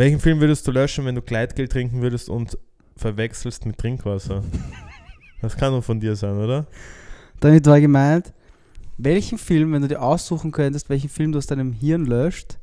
Welchen Film würdest du löschen, wenn du Gleitgel trinken würdest und verwechselst mit Trinkwasser? Das kann nur von dir sein, oder? Damit war gemeint, welchen Film, wenn du dir aussuchen könntest, welchen Film du aus deinem Hirn löscht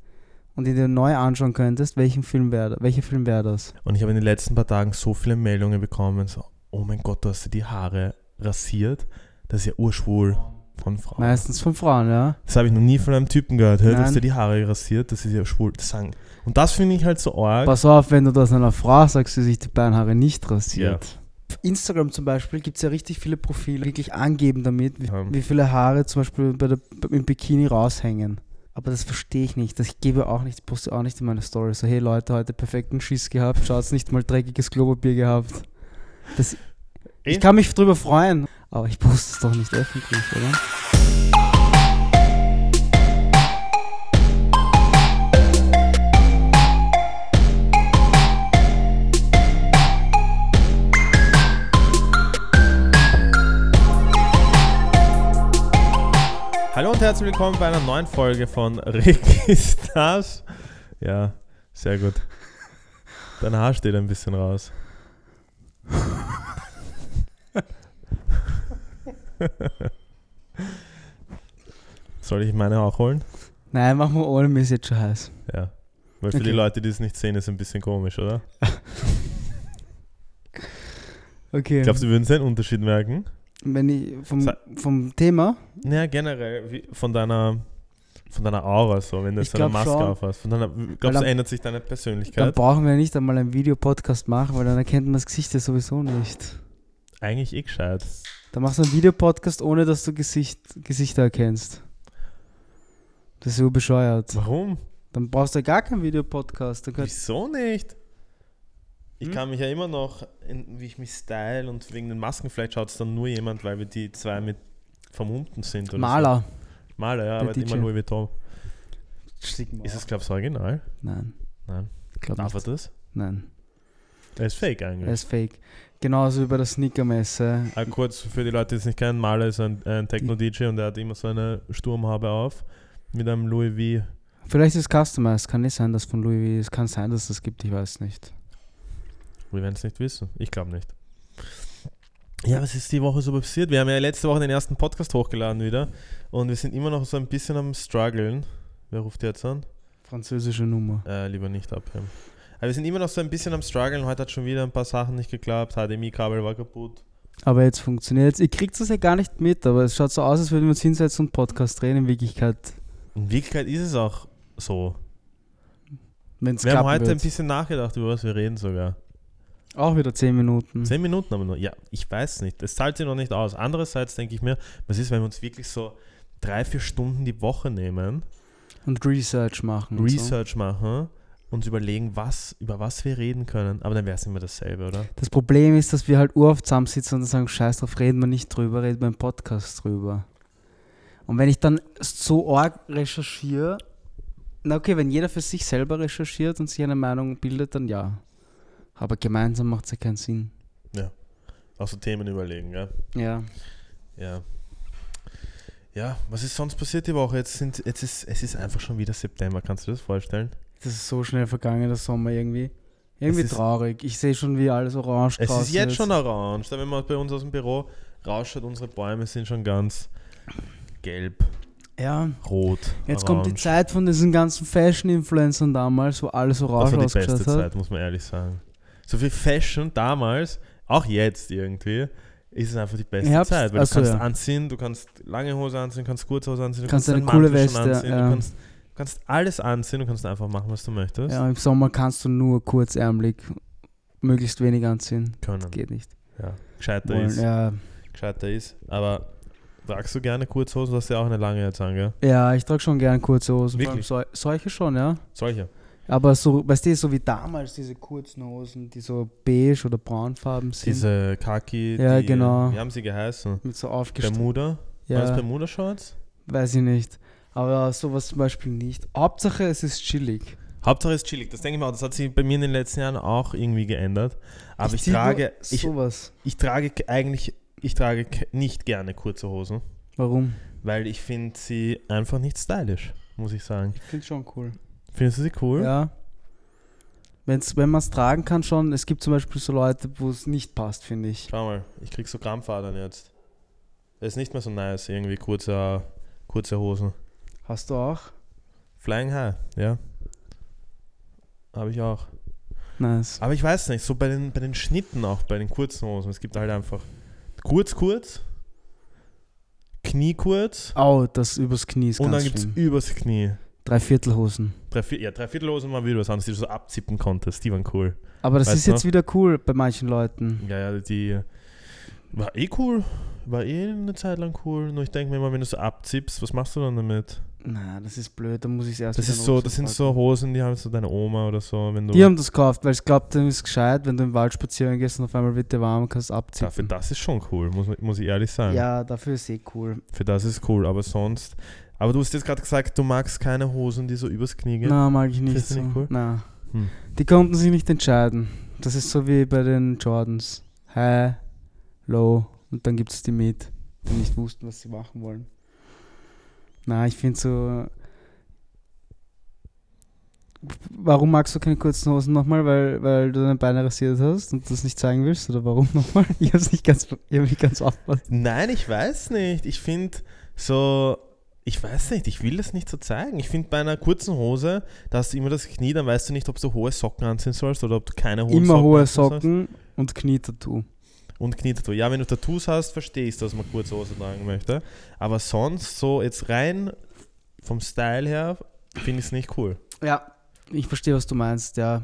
und ihn dir neu anschauen könntest, welchen Film wär, welcher Film wäre das? Und ich habe in den letzten paar Tagen so viele Meldungen bekommen, so, oh mein Gott, du hast dir die Haare rasiert. Das ist ja urschwul von Frauen. Meistens von Frauen, ja. Das habe ich noch nie von einem Typen gehört. Hör, du hast dir die Haare rasiert, das ist ja schwul. Das sagen. Und das finde ich halt so arg. Pass auf, wenn du das einer Frau sagst, die sich die Beinhaare nicht rasiert. Auf Instagram zum Beispiel gibt es ja richtig viele Profile, die wirklich angeben damit, wie, Ja. wie viele Haare zum Beispiel bei der, im Bikini raushängen. Aber das verstehe ich nicht. Das ich gebe auch nicht, poste auch nicht in meine Story. So, hey Leute, heute perfekten Schiss gehabt, schaut's nicht mal dreckiges Klopapier gehabt. Das, ich kann mich drüber freuen, aber ich poste es doch nicht öffentlich, oder? Hallo und herzlich willkommen bei einer neuen Folge von Registars. Ja, sehr gut. Dein Haar steht ein bisschen raus. Soll ich meine auch holen? Nein, machen wir ohne, mir ist jetzt schon heiß. Ja. Weil für die Okay. Leute, die es nicht sehen, ist es ein bisschen komisch, oder? Okay. Glaubst du, wir würden einen Unterschied merken? Wenn ich vom, vom Thema, Naja, generell, wie, von deiner von deiner Aura so, wenn du Ich jetzt eine Maske schon. auf hast. Von deiner, glaubst dann- du, ändert sich deine dann Persönlichkeit? brauchen wir nicht einmal einen Videopodcast machen, weil dann erkennt man das Gesicht ja sowieso nicht. Eigentlich eh gescheit. Dann machst du einen Videopodcast, ohne dass du Gesicht, Gesichter erkennst. Das ist so bescheuert. Warum? Dann brauchst du ja gar keinen Videopodcast. Wieso nicht? Ich Hm? kann mich ja immer noch, in, wie ich mich style und wegen den Masken, vielleicht schaut es dann nur jemand, weil wir die zwei mit vermummten sind. Maler. So. Maler, ja, Der aber immer. Louis Vuitton. Mal Ist es, glaubst du, original? Nein. Nein. Glaub Darf er nicht. das? Nein. Er ist fake Er eigentlich. ist fake. Genauso wie bei der Sneakermesse. Ah, kurz für die Leute, die es nicht kennen, Maler ist ein, ein Techno-DJ und er hat immer so eine Sturmhaube auf mit einem Louis V. Vielleicht ist es customized. Kann nicht sein, dass von Louis V. Es kann sein, dass es das gibt. Ich weiß nicht. Wir werden es nicht wissen. Ich glaube nicht. Ja, was ist die Woche so passiert? Wir haben ja letzte Woche den ersten Podcast hochgeladen wieder und wir sind immer noch so ein bisschen am struggeln. Wer ruft jetzt an? Französische Nummer. Äh, lieber nicht abhören. Aber wir sind immer noch so ein bisschen am struggeln. Heute hat schon wieder ein paar Sachen nicht geklappt. HDMI-Kabel war kaputt. Aber jetzt funktioniert es. Ihr kriegt das ja gar nicht mit, aber es schaut so aus, als würden wir uns hinsetzen und Podcast drehen. In Wirklichkeit, In Wirklichkeit ist es auch so. wenn es Wir haben heute ein wird. bisschen nachgedacht, über was wir reden sogar. Auch wieder 10 Minuten. Zehn Minuten aber nur. Ja, ich weiß nicht. Das zahlt sich noch nicht aus. Andererseits denke ich mir, was ist, wenn wir uns wirklich so drei, vier Stunden die Woche nehmen, Und Research machen. und So. Research machen, uns überlegen, was, über was wir reden können. Aber dann wäre es immer dasselbe, oder? Das Problem ist, dass wir halt uroft zusammensitzen und sagen, scheiß drauf, reden wir nicht drüber, reden wir im Podcast drüber. Und wenn ich dann so arg recherchiere, na okay, wenn jeder für sich selber recherchiert und sich eine Meinung bildet, dann ja. Aber gemeinsam macht es ja keinen Sinn. Auch so Themen überlegen, ja. Ja. Ja. Ja, was ist sonst passiert die Woche? Jetzt, sind, jetzt ist es ist einfach schon wieder September. Kannst du dir das vorstellen? Das ist so schnell vergangen, der Sommer irgendwie. Irgendwie ist- traurig. Ich sehe schon, wie alles orange Es draußen ist jetzt schon orange. Wenn man bei uns aus dem Büro rausschaut, unsere Bäume sind schon ganz gelb, Ja. rot. Jetzt kommt die orange. Zeit von diesen ganzen Fashion-Influencern damals, wo alles Das orange war die beste ausgeschaut hat. Zeit, muss man ehrlich sagen. So viel Fashion damals, auch jetzt irgendwie, ist es einfach die beste Herbst, Zeit. Weil achso, du kannst ja. anziehen, du kannst lange Hose anziehen, du kannst kurze Hose anziehen, du Kannst kannst, eine coole Weste, anziehen, ja. du kannst, kannst alles anziehen, du kannst einfach machen, was du möchtest. Ja, im Sommer kannst du nur kurzärmlich möglichst wenig anziehen. Können. Geht nicht. Ja. Gescheiter Wollen, ist. ja. Gescheiter ist. Aber tragst du gerne Kurzhosen? Du hast ja auch eine lange jetzt an, gell? ja, ich trage schon gern kurze Hosen. Vor allem Wirklich? sol solche schon, ja. Solche. Aber so, weißt du, so wie damals diese kurzen Hosen, die so beige oder braunfarben sind. Diese Kaki, Ja, die, genau. wie haben sie geheißen? mit so aufgestellt. Bermuda? War das Ja, Bermuda-Shorts? weiß ich nicht. Aber sowas zum Beispiel nicht. Hauptsache, es ist chillig. Hauptsache ist chillig. Das denke ich mal, das hat sich bei mir in den letzten Jahren auch irgendwie geändert. Aber ich, nur trage, ich, sowas. ich trage eigentlich, ich trage nicht gerne kurze Hosen, Warum? weil ich finde sie einfach nicht stylisch, muss ich sagen. Ich finde schon cool. Findest du sie cool? Ja. Wenn's, wenn man es tragen kann schon, es gibt zum Beispiel so Leute, wo es nicht passt, finde ich. Schau mal, ich krieg so Krampfadern jetzt. Das ist nicht mehr so nice, irgendwie kurze, kurze Hosen. Hast du auch? Flying High, ja. Habe ich auch. Nice. Aber ich weiß nicht, so bei den, bei den Schnitten auch, bei den kurzen Hosen, es gibt halt einfach kurz, kurz, Knie kurz Au, das übers Knie ist und dann ganz gibt es übers Knie. Dreiviertelhosen. Drei, ja, Dreiviertelhosen waren wieder was anderes, die du so abzippen konntest, die waren cool. Aber das Weißt ist du jetzt wieder cool bei manchen Leuten. Ja, ja, die war eh cool, war eh eine Zeit lang cool. Nur ich denke mir immer, wenn du so abzippst, was machst du dann damit? Na, das ist blöd, da muss ich es erst Das ist so, das sind so Hosen, die haben so deine Oma oder so, wenn du Die haben das gekauft, weil ich glaube, dann ist es gescheit, wenn du im Wald spazieren gehst und auf einmal wird dir warm und kannst dafür, abziehen. das ist schon cool, muss, muss ich ehrlich sagen. Ja, dafür ist eh cool. Für das ist cool, aber sonst. Aber du hast jetzt gerade gesagt, du magst keine Hosen, die so übers Knie gehen. Na, mag ich nicht Findest du so. nicht cool? Na. Hm. Die konnten sich nicht entscheiden. Das ist so wie bei den Jordans. High, Low und dann gibt es die Mid, die nicht wussten, was sie machen wollen. Na, ich finde so. Warum magst du keine kurzen Hosen nochmal? Weil, weil du deine Beine rasiert hast und das nicht zeigen willst? Oder warum nochmal? Ich hab's nicht ganz, ich hab nicht ganz aufgepasst. Nein, ich weiß nicht. Ich finde so, ich weiß nicht, ich will das nicht so zeigen. Ich finde bei einer kurzen Hose, da hast du immer das Knie, dann weißt du nicht, ob du hohe Socken anziehen sollst oder ob du keine hohen Immer hohe anziehen sollst. Socken und Knietattoo. Und Knietattoo. Ja, wenn du Tattoos hast, verstehe ich, dass man kurze Hose tragen möchte. Aber sonst, so jetzt rein vom Style her, finde ich es nicht cool. Ja, ich verstehe, was du meinst, ja.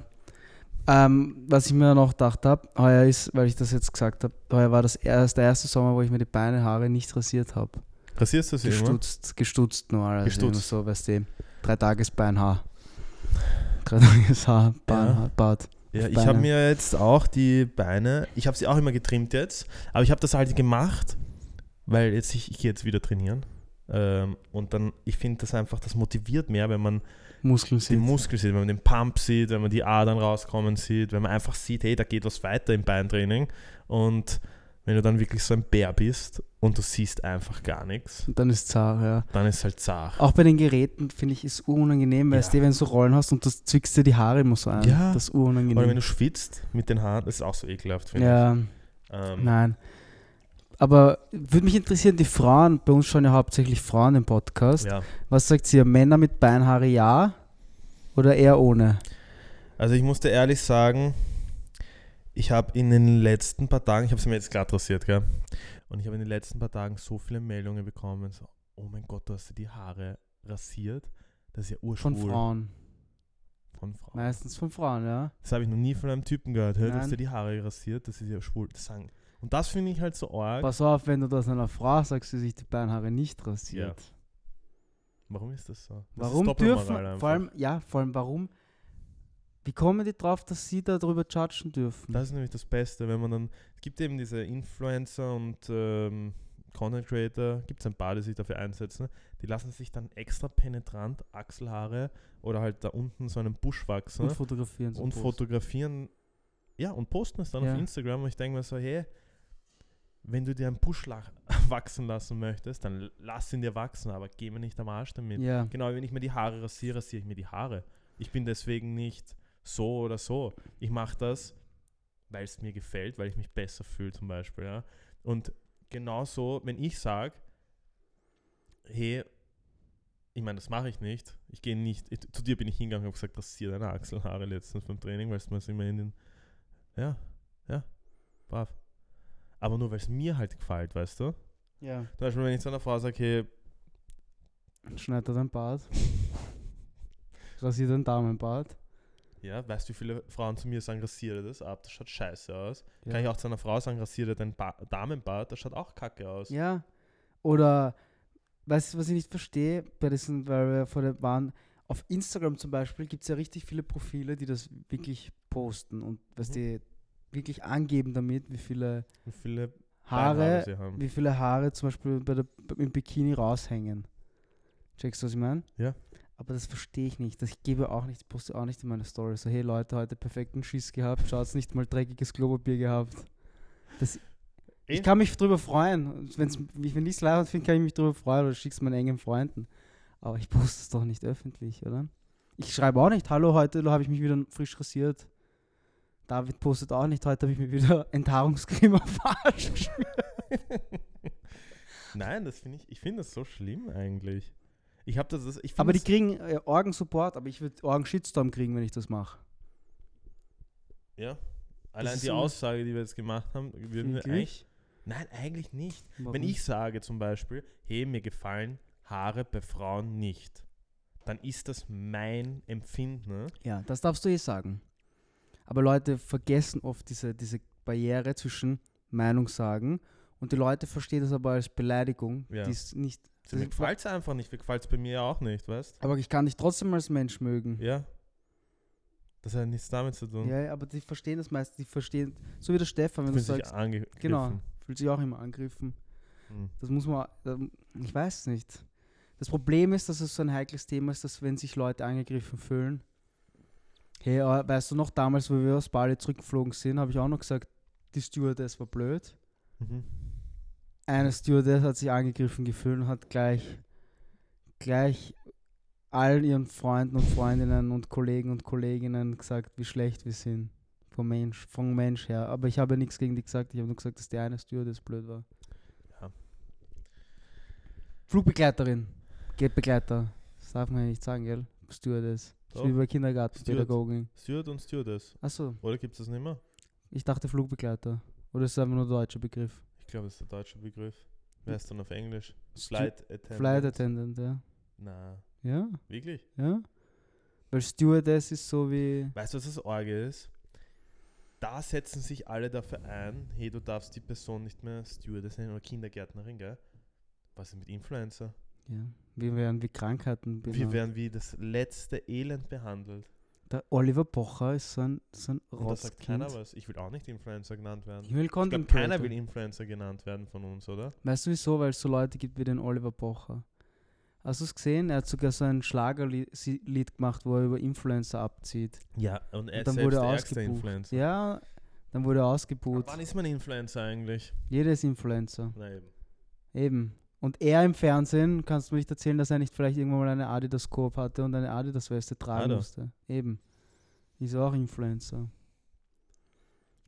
Ähm, was ich mir noch gedacht habe, heuer ist, weil ich das jetzt gesagt habe, heuer war das erst, der erste Sommer, wo ich mir die Beine, Haare nicht rasiert habe. Rasierst du sie immer? Gestutzt, gestutzt nur. Also Gestutzt. So, weißt du, drei Tages Beinhaar. Drei Tages Haar, Beinhaar, Bart. Ja, ich habe mir jetzt auch die Beine, ich habe sie auch immer getrimmt jetzt, aber ich habe das halt gemacht, weil jetzt ich, ich gehe jetzt wieder trainieren. Ähm, und dann, ich finde das einfach, das motiviert mehr, wenn man Muskeln den. Muskel sieht, wenn man den Pump sieht, wenn man die Adern rauskommen sieht, wenn man einfach sieht, hey, da geht was weiter im Beintraining. Und wenn du dann wirklich so ein Bär bist und du siehst einfach gar nichts, dann ist zart, ja. dann ist halt zart. Auch bei den Geräten finde ich es unangenehm, Ja. weißt du, wenn du so Rollen hast und das zwickst dir die Haare immer so ein. Ja. Das ist unangenehm. Oder wenn du schwitzt mit den Haaren, das ist auch so ekelhaft, finde ja, ich. Ähm, nein. Aber würde mich interessieren, die Frauen, bei uns schauen ja hauptsächlich Frauen im Podcast. ja. Was sagt ihr? Männer mit Beinhaare ja oder eher ohne? Also ich musste ehrlich sagen, ich habe in den letzten paar Tagen, ich habe es mir jetzt glatt rasiert, gell? Und ich habe in den letzten paar Tagen so viele Meldungen bekommen, so, oh mein Gott, du hast dir die Haare rasiert. Das ist ja urschwul. Von Frauen. Von Frauen. Meistens von Frauen, ja. Das habe ich noch nie von einem Typen gehört. Hey, du hast dir die Haare rasiert, das ist ja schwul. Das sagen. Und das finde ich halt so arg. Pass auf, wenn du das einer Frau sagst, die sich die Beinhaare nicht rasiert. Warum ist das so? Das Warum dürfen, vor allem, ja, vor allem warum, wie kommen die drauf, dass sie darüber judgen dürfen? Das ist nämlich das Beste, wenn man dann, es gibt eben diese Influencer und ähm, Content Creator, gibt es ein paar, die sich dafür einsetzen, die lassen sich dann extra penetrant Achselhaare oder halt da unten so einen Busch wachsen und fotografieren. und fotografieren, ja, und posten es dann Ja. auf Instagram und ich denke mir so, hey, wenn du dir einen Busch wachsen lassen möchtest, dann lass ihn dir wachsen, aber geh mir nicht am Arsch damit. Ja, Genau, wenn ich mir die Haare rasiere, rasiere ich mir die Haare. Ich bin deswegen nicht so oder so. Ich mache das, weil es mir gefällt, weil ich mich besser fühle zum Beispiel. Ja? Und genauso, wenn ich sage, hey, ich meine, das mache ich nicht. Ich gehe nicht, ich, zu dir bin ich hingegangen und habe gesagt, rasiere deine Achselhaare letztens beim Training, weil es mir immer in den, ja, ja, brav. Aber nur, weil es mir halt gefällt, weißt du? ja. Zum Beispiel, wenn ich zu einer Frau sage, hey, Schneid er dein Bart. Rasiert dein Damenbart. Ja, weißt du, wie viele Frauen zu mir sagen, rasiere das ab, das schaut scheiße aus. Ja. Kann ich auch zu einer Frau sagen, rasiere dein ba Damenbart, das schaut auch kacke aus. Ja. Oder, weißt du, was ich nicht verstehe, bei diesen, weil wir vor der waren, auf Instagram zum Beispiel gibt es ja richtig viele Profile, die das wirklich posten und was Mhm. die wirklich angeben damit, wie viele Wie viele Haare, haben. wie viele Haare zum Beispiel bei der, im Bikini raushängen. Checkst du, was ich meine? Ja. Aber das verstehe ich nicht. Das ich gebe auch nicht, poste auch nicht in meine Story. So, hey Leute, heute perfekten Schiss gehabt, schaut's nicht mal dreckiges Klopapier gehabt. Das, ich kann mich drüber freuen. Wenn's, wenn ich es leid finde, kann ich mich drüber freuen oder schick's meinen engen Freunden. Aber ich poste es doch nicht öffentlich, oder? Ich schreibe auch nicht, hallo, heute habe ich mich wieder frisch rasiert. David postet auch nicht. Heute habe ich mir wieder Enthaarungscreme auf Arsch. Nein, das finde ich, ich finde das so schlimm eigentlich. Ich habe das, ich Aber die kriegen äh, Organ-Support, aber ich würde Organ-Shitstorm kriegen, wenn ich das mache. ja, allein ist die Aussage, die wir jetzt gemacht haben, würden wir eigentlich, nein, eigentlich nicht. Warum? Wenn ich sage zum Beispiel, hey, mir gefallen Haare bei Frauen nicht, dann ist das mein Empfinden. Ja, das darfst du eh sagen. Aber Leute vergessen oft diese, diese Barriere zwischen Meinung sagen und die Leute verstehen das aber als Beleidigung. Ja. Die ist nicht. So, mir gefällt es einfach nicht, mir gefällt es bei mir auch nicht, weißt aber ich kann dich trotzdem als Mensch mögen. Ja. Das hat nichts damit zu tun. Ja, aber die verstehen das meist. Die verstehen, so wie der Stefan, wenn du Fühlt sich sagst, angegriffen. genau, fühlt sich auch immer angegriffen. Hm. Das muss man, ähm, ich weiß nicht. Das Problem ist, dass es so ein heikles Thema ist, dass wenn sich Leute angegriffen fühlen, hey, äh, weißt du noch, damals, wo wir aus Bali zurückgeflogen sind, habe ich auch noch gesagt, die Stewardess war blöd. Mhm. Eine Stewardess hat sich angegriffen gefühlt und hat gleich, gleich allen ihren Freunden und Freundinnen und Kollegen und Kolleginnen gesagt, wie schlecht wir sind. Vom Mensch, vom Mensch her. Aber ich habe ja nichts gegen die gesagt, ich habe nur gesagt, dass die eine Stewardess blöd war. Ja. Flugbegleiterin, Geldbegleiter. Das darf man ja nicht sagen, gell? Stewardess. Das ist Doch. wie bei Kindergartenpädagogin. Steward und Stewardess. Achso, Oder gibt es das nicht mehr? ich dachte Flugbegleiter. Oder ist es einfach nur der deutsche Begriff? Ich glaube, das ist der deutsche Begriff. Wer ist dann auf Englisch? Stu- Flight Attendant. Flight Attendant, ja. Na, Ja, wirklich? ja. Weil Stewardess ist so wie. Weißt du, was das Orge ist? Da setzen sich alle dafür ein, hey, du darfst die Person nicht mehr Stewardess nennen oder Kindergärtnerin, gell? Was ist mit Influencer? Ja, wir werden wie Krankheiten Wir benannt. werden wie das letzte Elend behandelt. Der Oliver Pocher ist so ein, so ein Und da sagt keiner was. Ich will auch nicht Influencer genannt werden. Ich will Ich Content keiner will Influencer genannt werden von uns, oder? Weißt du wieso? Weil es so Leute gibt wie den Oliver Pocher. Hast du es gesehen? Er hat sogar so ein Schlagerlied gemacht, wo er über Influencer abzieht. Ja, und er Und ist dann wurde der er ausgebucht. Influencer. Ja, dann wurde er ausgebucht. Wann ist man Influencer eigentlich? Jeder ist Influencer. Na eben. Eben. Und er im Fernsehen, kannst du mir nicht erzählen, dass er nicht vielleicht irgendwann mal eine Adidas Coop hatte und eine Adidas Weste tragen Hat er. musste. Eben. Ist auch Influencer.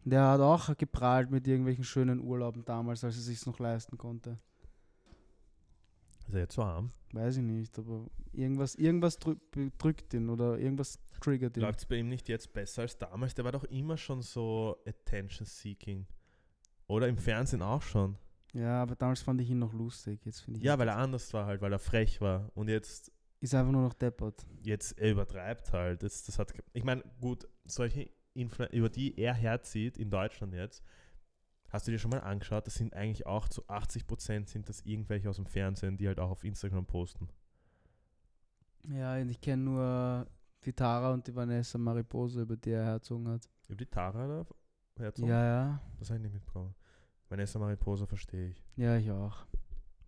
Der hat auch geprahlt mit irgendwelchen schönen Urlauben damals, als er sich noch leisten konnte. Ist er jetzt so arm? Weiß ich nicht, aber irgendwas, irgendwas drü drückt ihn oder irgendwas triggert ihn. Läuft es bei ihm nicht jetzt besser als damals? Der war doch immer schon so attention-seeking. Oder im Fernsehen auch schon. Ja, aber damals fand ich ihn noch lustig. Jetzt finde ich Ja, ihn- weil er anders war halt, weil er frech war. Und jetzt, ist einfach nur noch deppert. jetzt er übertreibt halt. Das, das hat, ich meine, gut, solche Influ über die er herzieht in Deutschland jetzt, hast du dir schon mal angeschaut, das sind eigentlich auch zu 80% sind das irgendwelche aus dem Fernsehen, die halt auch auf Instagram posten. Ja, ich kenne nur die Tara und die Vanessa Mariposa, über die er herzogen hat. Über die Tara da herzogen? Ja, ja. Das habe ich nicht mitbekommen. Vanessa Mariposa verstehe ich. Ja, ich auch.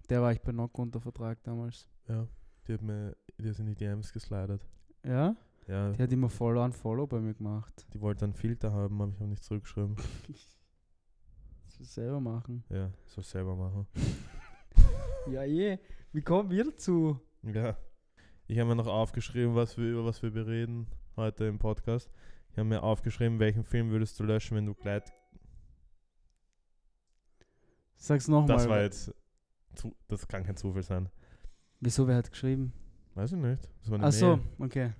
Der war ich bei Nock unter Vertrag damals. Ja, die hat mir, die ist in die DMs geslidet. Ja? Ja, Die hat immer Follow an Follow bei mir gemacht. die wollte einen Filter haben, habe ich aber nicht zurückgeschrieben. Ich selber machen. Ja, soll selber machen. Ja, je. Wie kommen wir dazu? Ja. Ich habe mir noch aufgeschrieben, was wir, über was wir bereden heute im Podcast. Ich habe mir aufgeschrieben, welchen Film würdest du löschen, wenn du Gleit. Sag's nochmal. Das war jetzt. Zu, das kann kein Zufall sein. Wieso, wer hat geschrieben? Weiß ich nicht. Ach so, okay.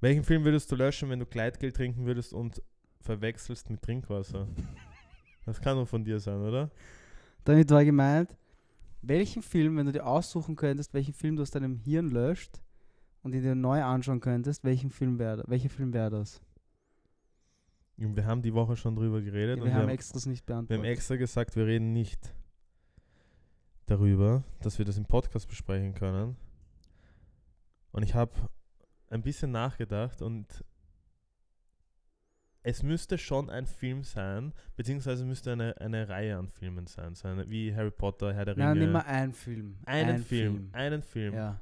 Welchen Film würdest du löschen, wenn du Gleitgel trinken würdest und verwechselst mit Trinkwasser? Das kann nur von dir sein, oder? Damit war gemeint, welchen Film, wenn du dir aussuchen könntest, welchen Film du aus deinem Hirn löscht und ihn dir neu anschauen könntest, welchen Film wäre welcher Film wäre das? Wir haben die Woche schon drüber Ja, geredet wir und haben wir haben, extras nicht wir haben beantwortet. extra gesagt, wir reden nicht darüber, dass wir das im Podcast besprechen können. Und ich habe ein bisschen nachgedacht und es müsste schon ein Film sein, beziehungsweise müsste eine, eine Reihe an Filmen sein, so eine, wie Harry Potter, Herr der Nein, Ringe. nimm mal einen Film. einen Ein Film, einen Film. Ja.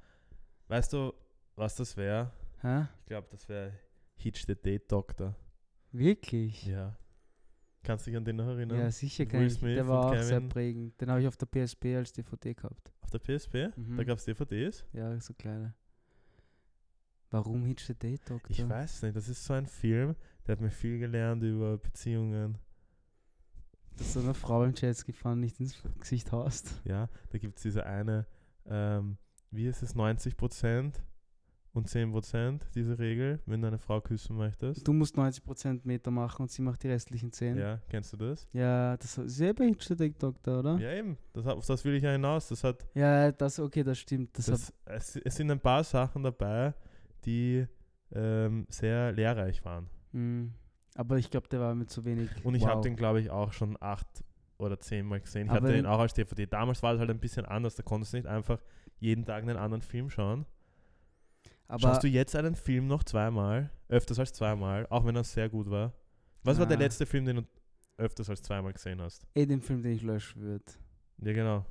Weißt du, was das wäre? Ich glaube, das wäre Hitch the Date Doctor. Wirklich? Ja. Kannst du dich an den noch erinnern? Ja, sicher kann ich. Der war auch sehr Kevin. prägend. Den habe ich auf der PSP als DVD gehabt. Auf der PSP? Mhm. Da gab es DVDs? Ja, so kleine. Warum Hitch the Date Doctor? Ich weiß nicht, das ist so ein Film, Der hat mir viel gelernt über Beziehungen. Dass du einer Frau im Jetski fahren nicht ins Gesicht haust. Ja, da gibt es diese eine, ähm, wie ist es, 90% und 10%, diese Regel, wenn du eine Frau küssen möchtest. Du musst 90% Meter machen und sie macht die restlichen 10. Ja, kennst du das? Ja, das ist sehr bei TikTok da, oder? Ja, eben. Das, auf das will ich ja hinaus. Das hat, Ja, das, okay, das stimmt. Das, das, es, es sind ein paar Sachen dabei, die ähm, sehr lehrreich waren. hat, mh, aber ich glaube, der war mit zu wenig. Und ich wow. habe den, glaube ich, auch schon acht oder zehnmal gesehen. Ich Aber hatte den- auch als DVD. Damals war es halt ein bisschen anders. Da konntest du nicht einfach jeden Tag einen anderen Film schauen. Aber Schaust du jetzt einen Film noch zweimal? Öfters als zweimal, auch wenn er sehr gut war. Was war der letzte Film, den du öfters als zweimal gesehen hast? eh den Film, den ich löschen würde. Ja, genau.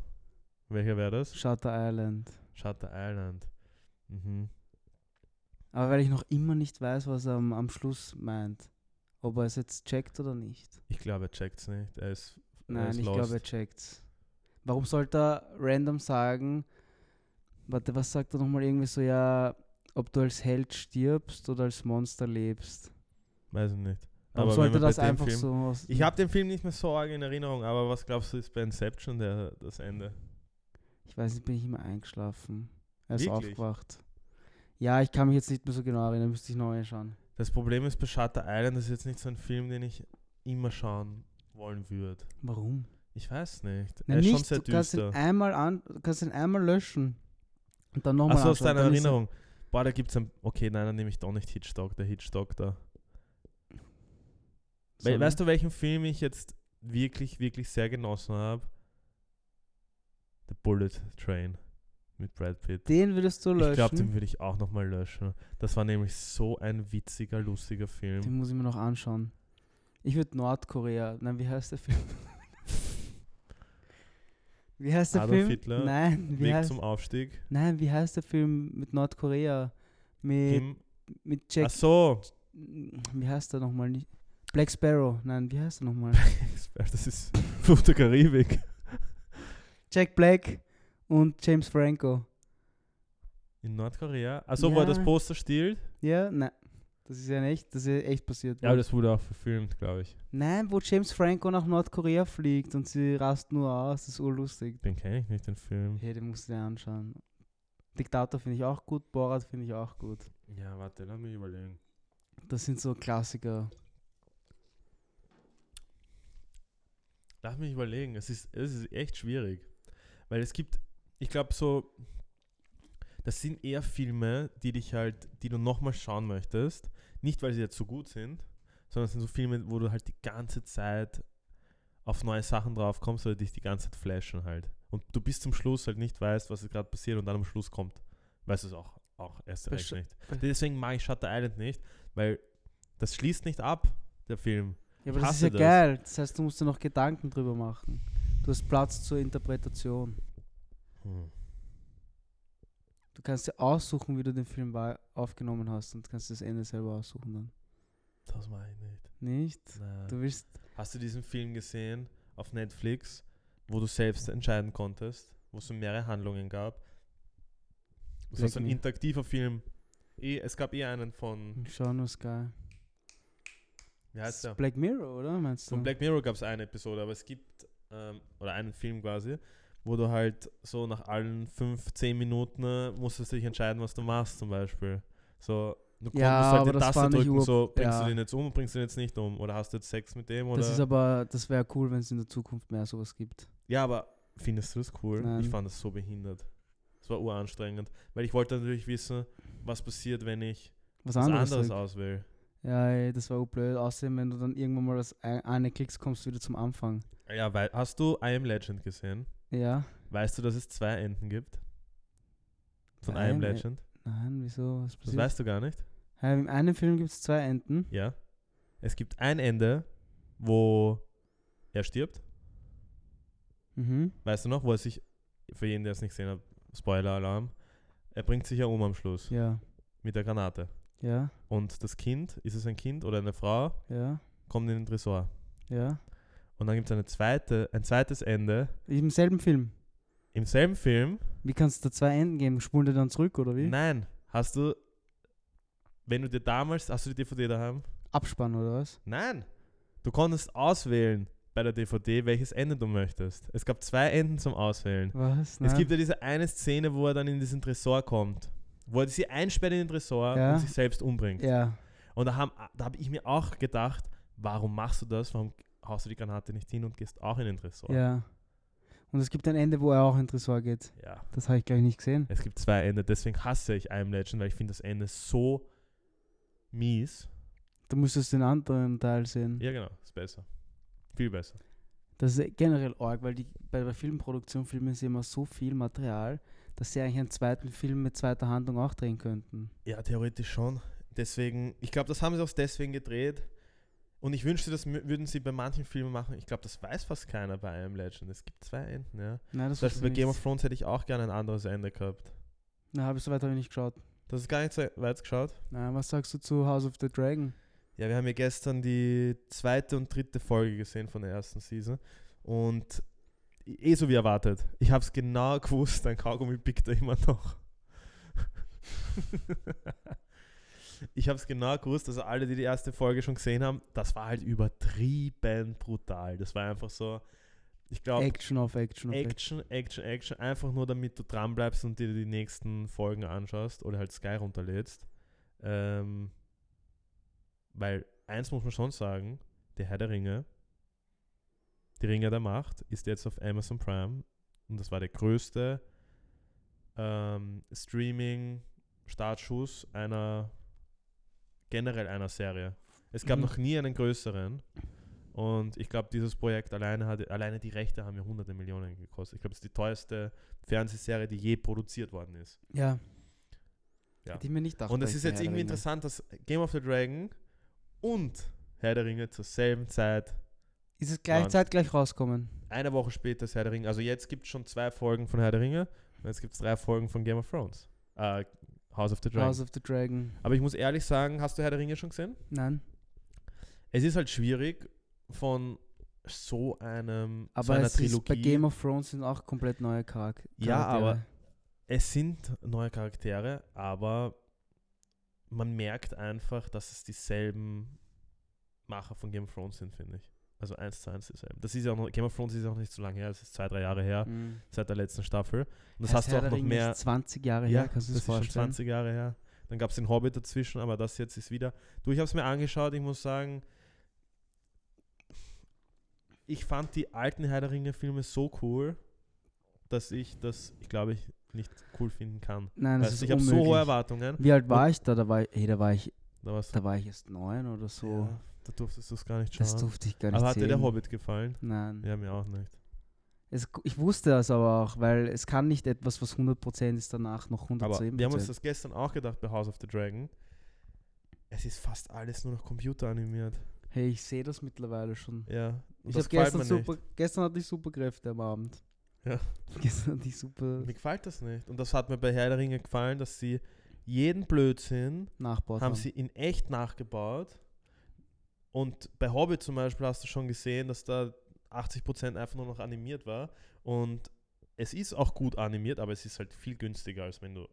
Welcher wäre das? Shutter Island. Shutter Island. Mhm. Aber weil ich noch immer nicht weiß, was er am, am Schluss meint. Ob er es jetzt checkt oder nicht. Ich glaube, er checkt's nicht. Er ist, er Nein, ist ich lost. glaube, er checkt's. Warum sollte er random sagen, warte, was sagt er nochmal irgendwie so, ja, ob du als Held stirbst oder als Monster lebst? Weiß ich nicht. Warum Aber sollte das einfach Film, so Ich habe den Film nicht mehr so arg in Erinnerung, aber was glaubst du, ist bei Inception der, das Ende? Ich weiß nicht, bin ich immer eingeschlafen. Er ist Wirklich? aufgewacht. Ja, ich kann mich jetzt nicht mehr so genau erinnern, müsste ich noch anschauen. Das Problem ist bei Shutter Island, das ist jetzt nicht so ein Film, den ich immer schauen wollen würde. Warum? Ich weiß nicht. Na, er ist nicht, schon sehr du kannst ihn düster. einmal an, du kannst ihn einmal löschen. Und dann nochmal Achso, aus deiner dann ist Erinnerung. Boah, da gibt es ein. Okay, nein, dann nehme ich doch nicht Hitchcock, der Hitchcock da. We weißt du, welchen Film ich jetzt wirklich, wirklich sehr genossen habe? The Bullet Train mit Brad Pitt. Den würdest du löschen? Ich glaube, den würde ich auch nochmal löschen. Das war nämlich so ein witziger, lustiger Film. Den muss ich mir noch anschauen. Ich würde Nordkorea. Nein, wie heißt der Film? wie heißt der Adolf Film? Hitler, Nein, wie Weg heißt, zum Aufstieg. nein, wie heißt der Film mit Nordkorea? Mit, Kim. mit Jack. Ach so. Wie heißt der nochmal? Black Sparrow. Nein, wie heißt er nochmal? Das ist Fluch der Karibik. Jack Black und James Franco. In Nordkorea. Achso, wo er das Ja. Poster stiehlt. Ja, nein. Das ist ja echt, das ist echt passiert. Ja, aber das wurde auch verfilmt, glaube ich. Nein, wo James Franco nach Nordkorea fliegt und sie rast nur aus, das ist urlustig. Den kenne ich nicht, den Film. Hey, den musst du dir anschauen. Diktator finde ich auch gut, Borat finde ich auch gut. Ja, warte, lass mich überlegen. Das sind so Klassiker. Lass mich überlegen. Es ist, es ist echt schwierig. Weil es gibt, ich glaube so, das sind eher Filme, die dich halt, die du nochmal schauen möchtest. Nicht, weil sie jetzt so gut sind, sondern es sind so Filme, wo du halt die ganze Zeit auf neue Sachen drauf kommst oder dich die ganze Zeit flashen halt. Und du bis zum Schluss halt nicht weißt, was gerade passiert und dann am Schluss kommt. Weißt du es auch, auch erst recht nicht. Deswegen mag ich Shutter Island nicht, weil das schließt nicht ab, der Film. Ja, aber das ist ja das. geil. Das heißt, du musst dir noch Gedanken drüber machen. Du hast Platz zur Interpretation. Hm. Du kannst dir aussuchen, wie du den Film aufgenommen hast und kannst das Ende selber aussuchen dann. Das mache ich nicht. Nicht? Nein. Du willst. Hast du diesen Film gesehen auf Netflix, wo du selbst entscheiden konntest, wo es mehrere Handlungen gab? Das war so ein interaktiver Film. Eh, es gab eh einen von, nur Sky. wie heißt der? Black Mirror, oder? Meinst du? Von Black Mirror gab es eine Episode, aber es gibt, ähm, oder einen Film quasi, wo du halt so nach allen fünf, zehn Minuten äh, musstest du dich entscheiden, was du machst zum Beispiel. So, du konntest Ja, halt die Taste drücken, so, bringst ja. du den jetzt um, bringst du den jetzt nicht um, oder hast du jetzt Sex mit dem, oder? das ist aber, das wäre cool, wenn es in der Zukunft mehr sowas gibt. Ja, aber findest du das cool? Nein. Ich fand das so behindert. Es war uranstrengend, weil ich wollte natürlich wissen, was passiert, wenn ich Was was anderes. auswähle. Ja, ey, das war blöd. Außerdem, wenn du dann irgendwann mal das ein- eine klickst, kommst du wieder zum Anfang. Ja, weil, hast du I Am Legend gesehen? Ja. Weißt du, dass es zwei Enden gibt? Von I I Am Le- Legend? Nein, wieso? Was Das passiert? weißt du gar nicht? Im einen Film gibt es zwei Enden. Ja. Es gibt ein Ende, wo er stirbt. Mhm. Weißt du noch, wo er sich, für jeden, der es nicht gesehen hat, Spoiler-Alarm, er bringt sich ja um am Schluss Ja. mit der Granate. Ja. Und das Kind, ist es ein Kind oder eine Frau, Ja. kommt in den Tresor. Ja. Und dann gibt es eine zweite, ein zweites Ende Im selben Film. im selben Film. Wie kannst du da zwei Enden geben? Spulen die dann zurück, oder wie? Nein, hast du, wenn du dir damals, hast du die DVD daheim? Abspann oder was? Nein, du konntest auswählen bei der DVD, welches Ende du möchtest. Es gab zwei Enden zum Auswählen. Was? Es gibt ja diese eine Szene, wo er dann in diesen Tresor kommt. Wo er sie einsperrt in den Tresor Ja. und sich selbst umbringt. Ja. Und da habe da hab ich mir auch gedacht, warum machst du das? Warum haust du die Granate nicht hin und gehst auch in den Tresor? Ja. Und es gibt ein Ende, wo er auch in den Tresor geht. Ja. Das habe ich gleich nicht gesehen. Es gibt zwei Ende, deswegen hasse ich I'm Legend, weil ich finde das Ende so mies. Du müsstest den anderen Teil sehen. Ja, genau, ist besser. Viel besser. Das ist generell arg, weil die, bei der Filmproduktion filmen sie immer so viel Material, dass sie eigentlich einen zweiten Film mit zweiter Handlung auch drehen könnten. Ja, theoretisch schon. Deswegen, ich glaube, das haben sie auch deswegen gedreht. Und ich wünschte, das würden sie bei manchen Filmen machen. Ich glaube, das weiß fast keiner bei I Am Legend. Es gibt zwei Enden, ja. Nein, das Zum Beispiel bei Game of. Thrones hätte ich auch gerne ein anderes Ende gehabt. Na, habe ich so weit habe ich nicht geschaut. Das ist gar nicht so weit geschaut. Na, was sagst du zu House of the Dragon? Ja, wir haben ja gestern die zweite und dritte Folge gesehen von der ersten Season. Und eh so wie erwartet. Ich habe es genau gewusst, dein Kaugummi pickt er immer noch. ich habe es genau gewusst, also alle, die die erste Folge schon gesehen haben, das war halt übertrieben brutal. Das war einfach so, ich glaube, Action auf Action auf Action. Action, Action, Action, einfach nur damit du dran bleibst und dir die nächsten Folgen anschaust oder halt Sky runterlädst. Ähm, weil eins muss man schon sagen, der Herr der Ringe, die Ringe der Macht, ist jetzt auf Amazon Prime und das war der größte ähm, Streaming-Startschuss einer generell einer Serie. Es gab Mhm. noch nie einen größeren. Und ich glaube, dieses Projekt alleine hat, alleine die Rechte haben ja hunderte Millionen gekostet. Ich glaube, es ist die teuerste Fernsehserie, die je produziert worden ist. Ja. Ja. Hätte ich mir nicht gedacht. und es ist jetzt irgendwie interessant, dass Game of the Dragon und Herr der Ringe zur selben Zeit, Ist es gleichzeitig gleich rauskommen? eine Woche später ist Herr der Ringe. Also jetzt gibt es schon zwei Folgen von Herr der Ringe und jetzt gibt es drei Folgen von Game of Thrones. Äh, House of the Dragon. House of the Dragon. Aber ich muss ehrlich sagen, hast du Herr der Ringe schon gesehen? Nein. Es ist halt schwierig von so einem so Aber einer es ist, Trilogie. bei Game of Thrones sind auch komplett neue Charak Ja, Charaktere. aber- es sind neue Charaktere, aber man merkt einfach, dass es dieselben Macher von Game of Thrones sind, finde ich. Also eins zu eins dieselben. Das ist ja auch noch, Game of Thrones ist ja auch nicht so lange her, es ist zwei, drei Jahre her, Mhm. seit der letzten Staffel. Und das Heißt, hast du Herr auch noch mehr. Ist 20 Jahre Ja, her, kannst du das dir ist schon vorstellen? 20 Jahre her. Dann gab es den Hobbit dazwischen, aber das jetzt ist wieder. Du, ich habe es mir angeschaut, ich muss sagen, ich fand die alten Herr der Ringe-Filme so cool, dass ich das, ich glaube, ich nicht cool finden kann. Nein, das Weißt, ist ich habe so hohe Erwartungen. Wie alt war ich da? Da war ich, hey, da war ich, Da, da war ich erst neun oder so. ja, da durftest du es gar nicht schauen. das durfte ich gar nicht aber hat dir der Hobbit gefallen? Nein. Ja, mir auch nicht. Es, ich wusste das aber auch, weil es kann nicht etwas, was 100% ist, danach noch 110%. Aber wir haben uns das gestern auch gedacht bei House of the Dragon. Es ist fast alles nur noch computeranimiert. hey, ich sehe das mittlerweile schon. Ja, Ich das habe gefällt gestern mir super, nicht. gestern hatte ich Superkräfte am Abend. Ja. Gestern hatte ich super Mir gefällt das nicht. Und das hat mir bei Herr der Ringe gefallen, dass sie jeden Blödsinn nachbaut haben sie in echt nachgebaut. Und bei Hobbit zum Beispiel hast du schon gesehen, dass da 80% einfach nur noch animiert war. Und es ist auch gut animiert, aber es ist halt viel günstiger, als wenn du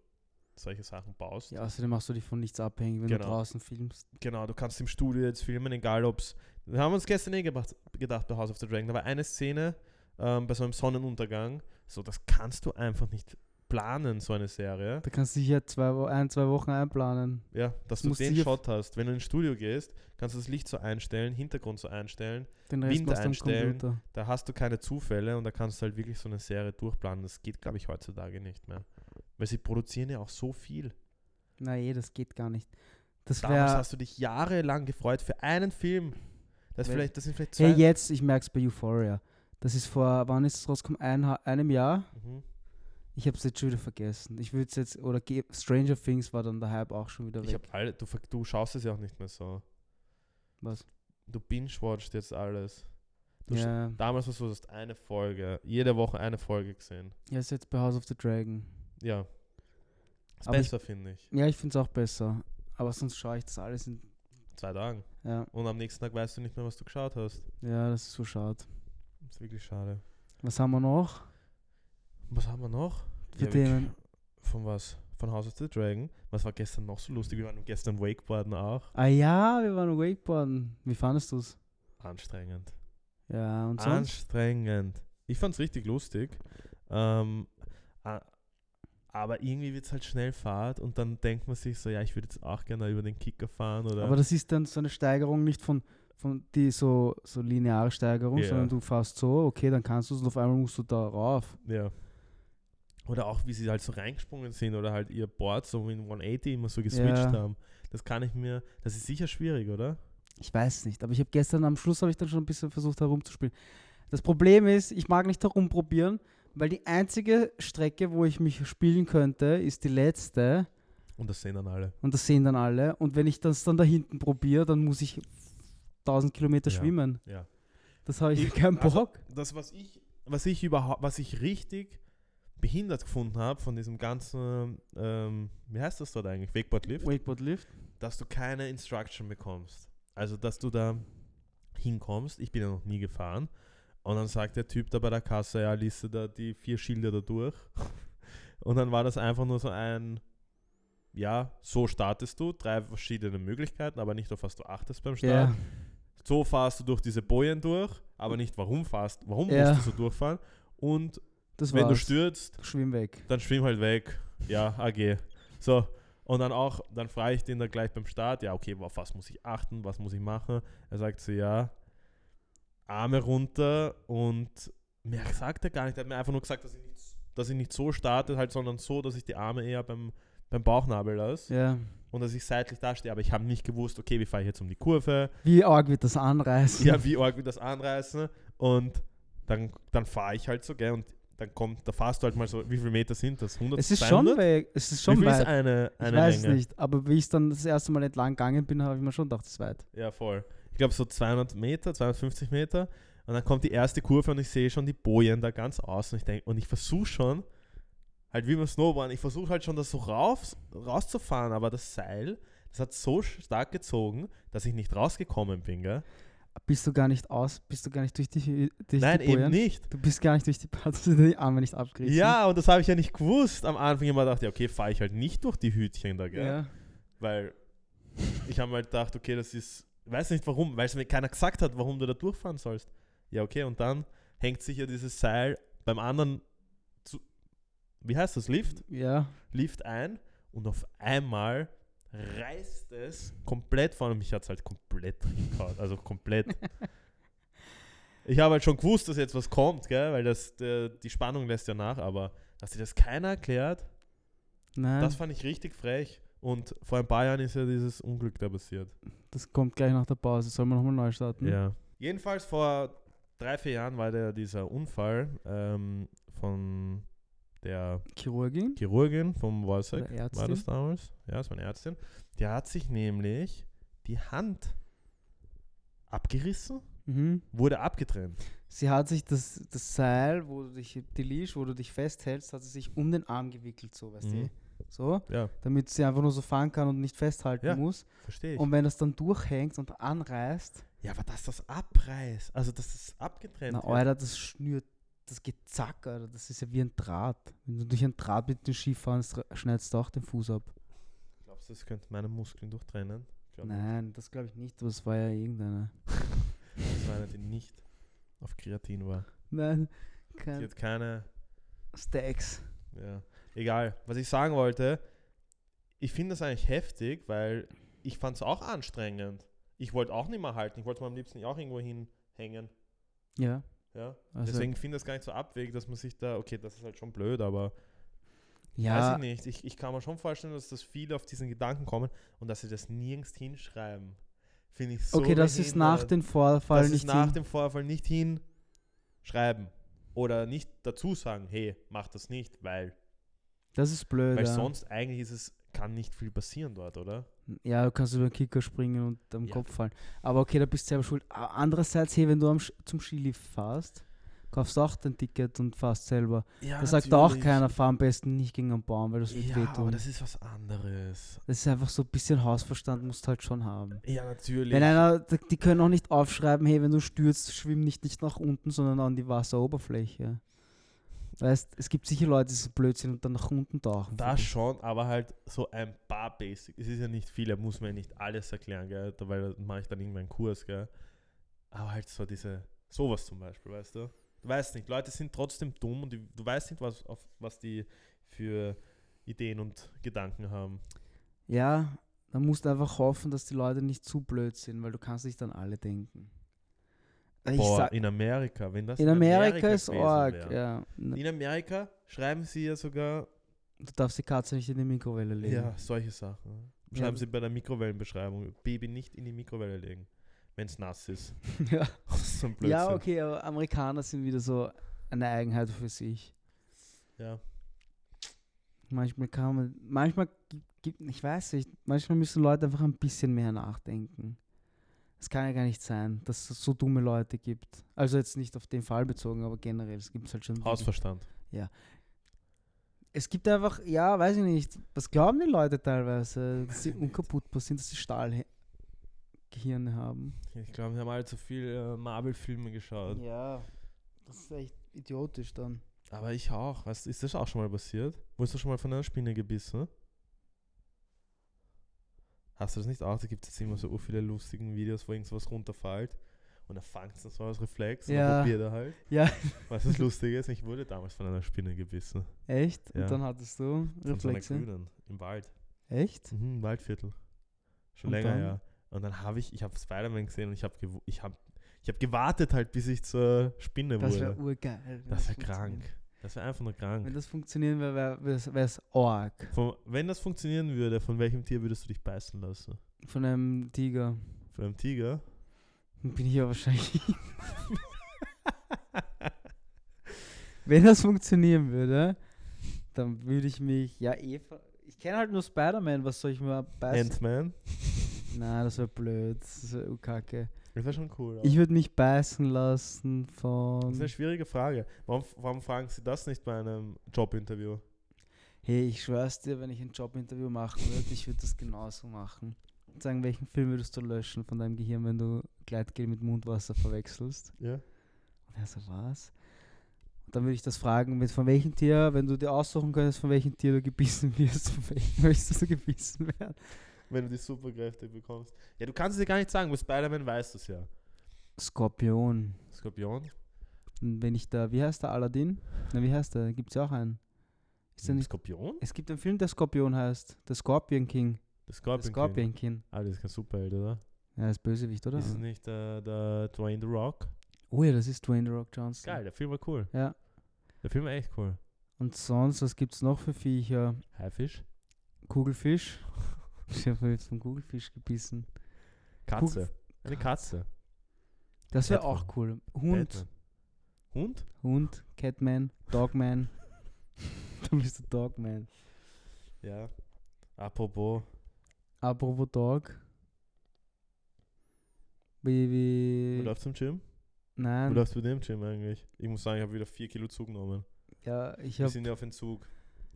solche Sachen baust. Ja, außerdem machst du dich von nichts abhängig, wenn Genau. du draußen filmst. Genau, du kannst im Studio jetzt filmen, egal ob es. Wir haben uns gestern eh gedacht, gedacht bei House of the Dragon. Da war eine Szene ähm, bei so einem Sonnenuntergang. So, das kannst du einfach nicht planen, so eine Serie. Da kannst du dich ja zwei, ein, zwei Wochen einplanen. Ja, dass Das du den Shot hast. Wenn du ins Studio gehst, kannst du das Licht so einstellen, Hintergrund so einstellen. Den Rest Wind einstellen. Da hast du keine Zufälle und da kannst du halt wirklich so eine Serie durchplanen. Das geht, glaube ich, heutzutage nicht mehr. Weil sie produzieren ja auch so viel. Na eh, das geht gar nicht. Das Damals hast du dich jahrelang gefreut für einen Film. Das, vielleicht, das sind vielleicht zwei. Hey, jetzt, ich merke es bei Euphoria. Das ist vor, wann ist es rausgekommen? Ein, einem Jahr? Mhm. Ich habe es jetzt schon wieder vergessen. Ich würde es jetzt, oder Ge- Stranger Things war dann der Hype auch schon wieder Ich weg. habe alle, du, du schaust es ja auch nicht mehr so. Was? Du binge-watchst jetzt alles. Du Ja, Damals war es so, du hast eine Folge, jede Woche eine Folge gesehen. ja, ist jetzt bei House of the Dragon. Ja. Ist Aber ich- besser, finde ich. Ja, ich finde es auch besser. Aber sonst schaue ich das alles in. Zwei Tagen. Ja, Und am nächsten Tag weißt du nicht mehr, was du geschaut hast. ja das ist so schade. Das ist wirklich schade. Was haben wir noch? Was haben wir noch? Für Ja, Themen. Von was? von House of the Dragon. Was war gestern noch so lustig? Wir waren gestern Wakeboarden auch. Ah ja, wir waren Wakeboarden. Wie fandest du es? Anstrengend. Ja, und sonst? Anstrengend. Ich fand es richtig lustig. Ähm, aber irgendwie wird es halt schnell Fahrt und dann denkt man sich so, ja, ich würde jetzt auch gerne über den Kicker fahren oder. Aber das ist dann so eine Steigerung nicht von, von die so, so lineare Steigerung, Ja. sondern du fährst so, okay, dann kannst du es und auf einmal musst du da rauf. ja. Oder auch, wie sie halt so reingesprungen sind oder halt ihr Board so in 180 immer so geswitcht Ja. haben. Das kann ich mir, das ist sicher schwierig, oder? Ich weiß nicht, aber ich habe gestern am Schluss habe ich dann schon ein bisschen versucht herumzuspielen. Das Problem ist, ich mag nicht herumprobieren, weil die einzige Strecke, wo ich mich spielen könnte, ist die letzte Und das sehen dann alle. und das sehen dann alle. Und wenn ich das dann da hinten probiere, dann muss ich 1000 Kilometer Ja. schwimmen. Ja. Das habe ich Ich- keinen also- Bock. Das, was ich, was ich überhaupt, was ich richtig behindert gefunden habe von diesem ganzen, ähm, wie heißt das dort eigentlich? Wakeboard-Lift? Wakeboard Lift. dass du keine Instruction bekommst. Also, dass du da hinkommst. Ich bin ja noch nie gefahren. Und dann sagt der Typ da bei der Kasse, ja, liest du da die vier Schilder da durch. Und dann war das einfach nur so ein, ja, so startest du, drei verschiedene Möglichkeiten, aber nicht auf was du achtest beim Start. Ja. So fahrst du durch diese Bojen durch, aber nicht warum fährst, warum Ja. musst du so durchfahren. Und Das wenn du war's. stürzt, Schwimm weg. dann schwimm halt weg. Ja, AG. So. Und dann auch, dann frage ich den da gleich beim Start, ja, okay, auf was muss ich achten, was muss ich machen? Er sagt so, ja, Arme runter und mehr sagt er gar nicht. Er hat mir einfach nur gesagt, dass ich nicht, dass ich nicht so starte, halt, sondern so, dass ich die Arme eher beim, beim Bauchnabel lasse Ja. und dass ich seitlich dastehe. Aber ich habe nicht gewusst, okay, wie fahre ich jetzt um die Kurve? Wie arg wird das anreißen? Ja, wie arg wird das anreißen? Und dann, dann fahre ich halt so, gell, und dann kommt, da fahrst du halt mal so, wie viele Meter sind das? 100, es ist 200? schon weg. Es ist Wie schon viel ist weit. eine, Ich eine weiß Länge? nicht, aber wie ich dann das erste Mal entlang gegangen bin, habe ich mir schon gedacht, das ist weit. Ja, voll. Ich glaube so 200 Meter, 250 Meter. Und dann kommt die erste Kurve und ich sehe schon die Bojen da ganz außen. Ich denk, und ich versuche schon, halt wie beim Snowboarden, ich versuche halt schon das so raus, rauszufahren, aber das Seil, das hat so stark gezogen, dass ich nicht rausgekommen bin, gell? Bist du gar nicht aus, bist du gar nicht durch die, durch Nein, die eben nicht. Du bist gar nicht durch die hast du die Arme nicht abgerissen. Ja, und das habe ich ja nicht gewusst. Am Anfang immer gedacht, ja, okay, fahre ich halt nicht durch die Hütchen da, gell? ja. Weil ich habe halt gedacht, okay, das ist, weiß nicht warum, weil es mir keiner gesagt hat, warum du da durchfahren sollst. Ja, okay, und dann hängt sich ja dieses Seil beim anderen, zu, wie heißt das, Lift? Ja. Lift ein und auf einmal reißt es komplett vorne. Mich hat es halt komplett hingehauen, also komplett. ich habe halt schon gewusst, dass jetzt was kommt, gell, weil das, der, die Spannung lässt ja nach, aber dass dir das keiner erklärt, Nein, das das, fand ich richtig frech. Und vor ein paar Jahren ist ja dieses Unglück da passiert. kommt gleich nach der Pause. Sollen wir nochmal neu starten? Ja. Jedenfalls vor drei, vier Jahren war der, dieser Unfall ähm, von der Chirurgin? Chirurgin vom Wolsek, Oder war das damals. Ja, das war eine Ärztin. Die hat sich nämlich die Hand abgerissen, Mhm. wurde abgetrennt. Sie hat sich das, das Seil, wo du dich, die Leash, wo du dich festhältst, hat sie sich um den Arm gewickelt, so, weißt Mhm. du? So, Ja, damit sie einfach nur so fahren kann und nicht festhalten Ja. muss. verstehe ich. Und wenn das dann durchhängt und anreißt, ja, aber dass das abreißt, also dass das abgetrennt na wird. Alter, das schnürt, das geht zack, Alter. Das ist ja wie ein Draht. Wenn du durch ein Draht mit dem Ski fahrst, schneidest du auch den Fuß ab. Glaubst du, das könnte meine Muskeln durchtrennen? Glaub nicht. Nein, das glaube ich nicht, aber es war ja irgendeine. Das war eine, die nicht auf Kreatin war. Nein, Die kein hat keine Stacks. Ja, egal. Was ich sagen wollte, ich finde das eigentlich heftig, weil ich fand es auch anstrengend. Ich wollte auch nicht mehr halten. Ich wollte am liebsten auch irgendwo hinhängen. Ja. Ja? Also- Deswegen finde ich das gar nicht so abwegig, dass man sich da, okay, das ist halt schon blöd, aber weiß Ja, ich nicht. Ich, ich kann mir schon vorstellen, dass das viele auf diesen Gedanken kommen und dass sie das nirgends hinschreiben. Finde ich so. okay, das ist nach dem Vorfall das nicht ist nach hin- dem Vorfall nicht hinschreiben. Oder nicht dazu sagen, hey, mach das nicht, weil Das ist blöd. Weil ja. sonst eigentlich ist es, kann nicht viel passieren dort, oder? Ja, du kannst über den Kicker springen und am Ja. Kopf fallen. Aber okay, da bist du selber schuld. Andererseits, hey, wenn du am, zum Skilift fährst, kaufst du auch dein Ticket und fährst selber. Ja, Da sagt auch keiner, fahr am besten nicht gegen einen Baum, weil das wird Ja, wehtun. aber Das, das ist was anderes. ist einfach so ein bisschen Hausverstand, musst du halt schon haben. Ja, natürlich. Wenn einer, die können auch nicht aufschreiben, hey, wenn du stürzt, schwimm nicht, nicht nach unten, sondern an die Wasseroberfläche. Weißt, es gibt sicher Leute, die so blöd sind und dann nach unten tauchen. Das schon, aber halt so ein paar Basics. Es ist ja nicht viel, da muss man ja nicht alles erklären, gell? Da- weil da mache ich dann irgendwann einen Kurs, gell? Aber halt so diese, sowas zum Beispiel, weißt du? Du weißt nicht, Leute sind trotzdem dumm und die, du weißt nicht, was, auf, was die für Ideen und Gedanken haben. Ja, dann musst du einfach hoffen, dass die Leute nicht zu blöd sind, weil du kannst nicht an alle denken. Boah, sag, in Amerika, wenn das in Amerika ist gewesen arg, wäre. ja. Du In Amerika schreiben sie ja sogar darfst die Katze nicht in die Mikrowelle legen. ja, solche Sachen. Ja. Schreiben sie bei der Mikrowellenbeschreibung, Baby nicht in die Mikrowelle legen, wenn es nass ist. ja. Ist so ein Blödsinn. ja, okay, aber Amerikaner sind wieder so eine Eigenheit für sich. Ja. Manchmal kann man, manchmal gibt, ich weiß nicht, manchmal müssen Leute einfach ein bisschen mehr nachdenken. Es kann ja gar nicht sein, dass es so dumme Leute gibt. Also jetzt nicht auf den Fall bezogen, aber generell, es gibt halt schon. Hausverstand. Es gibt einfach, ja, weiß ich nicht, was glauben die Leute teilweise, dass sie unkaputtbar sind, dass sie Stahlgehirne haben. Ich glaube, wir haben alle zu viel äh, Marvel-Filme geschaut. Ja, das ist echt idiotisch dann. Aber ich auch. Du, ist das auch schon mal passiert? Wurdest du schon mal von einer Spinne gebissen? Hast du das nicht auch? Da gibt es jetzt immer so viele lustigen Videos, wo irgendwas runterfällt und er fängt es dann so als Reflex und Ja. dann probiert er halt. Ja. Was das Lustige ist, ich wurde damals von einer Spinne gebissen. Echt? Ja. Und dann hattest du Von so Reflexe? grünen, im Wald. Echt? Mhm, im Waldviertel. Schon Und länger, dann? ja. Und dann habe ich, ich habe Spider-Man gesehen und ich habe ich hab, ich hab gewartet halt, bis ich zur Spinne Das wurde. wäre urgeil. Das wäre krank. Das wäre einfach nur krank. Wenn das funktionieren würde, wäre es arg. Von, wenn das funktionieren würde, von welchem Tier würdest du dich beißen lassen? Von einem Tiger. Von einem Tiger? Bin ich ja wahrscheinlich. Wenn das funktionieren würde, dann würde ich mich. Ja, Eva. Ich kenne halt nur Spider-Man, was soll ich mir beißen? Ant-Man? Nein, das wäre blöd. Das wäre kacke. Das wäre schon cool. Ich würde mich beißen lassen das von. ist eine schwierige Frage. Warum, warum fragen Sie das nicht bei einem Jobinterview? Hey, ich schwör's dir, wenn ich ein Jobinterview machen würde, ich würde das genauso machen. Sagen, welchen Film würdest du löschen von deinem Gehirn, wenn du Gleitgel mit Mundwasser verwechselst? Ja? Und er so, was? Und dann würde ich das fragen, mit von welchem Tier, wenn du dir aussuchen könntest, von welchem Tier du gebissen wirst, von welchem möchtest du gebissen werden? Wenn du die Superkräfte bekommst. Ja, du kannst es dir gar nicht sagen. Bei Spider-Man weißt du es ja. Skorpion. Skorpion? Und wenn ich da, wie heißt der Aladdin? Na, wie heißt der? Gibt's ja auch einen. Ist der nicht, Skorpion? es gibt einen Film, der Skorpion heißt. Der Scorpion King. Der Der Scorpion. King. Scorpion King. Ah, das ist kein Superheld, oder? Ja, ist Bösewicht, oder? Ist es nicht äh, der Dwayne The Rock? Oh ja, das ist Dwayne The Rock Johnson. Geil, der Film war cool. Ja. Der Film war echt cool. Und sonst, was gibt's noch für Viecher? Haifisch? Kugelfisch. Ich habe jetzt vom Kugelfisch gebissen. Katze. Eine Katze. Das wäre auch cool. Hund. Batman. Hund? Hund, Catman, Dogman. du bist der Dogman. Ja. Apropos, Apropos Dog. Wie, du wie. läufst im Gym? Du Nein, läufst bei dem Gym eigentlich. Ich muss sagen, ich habe wieder 4 Kilo zugenommen. ja, ich Wir habe. sind ja auf Entzug.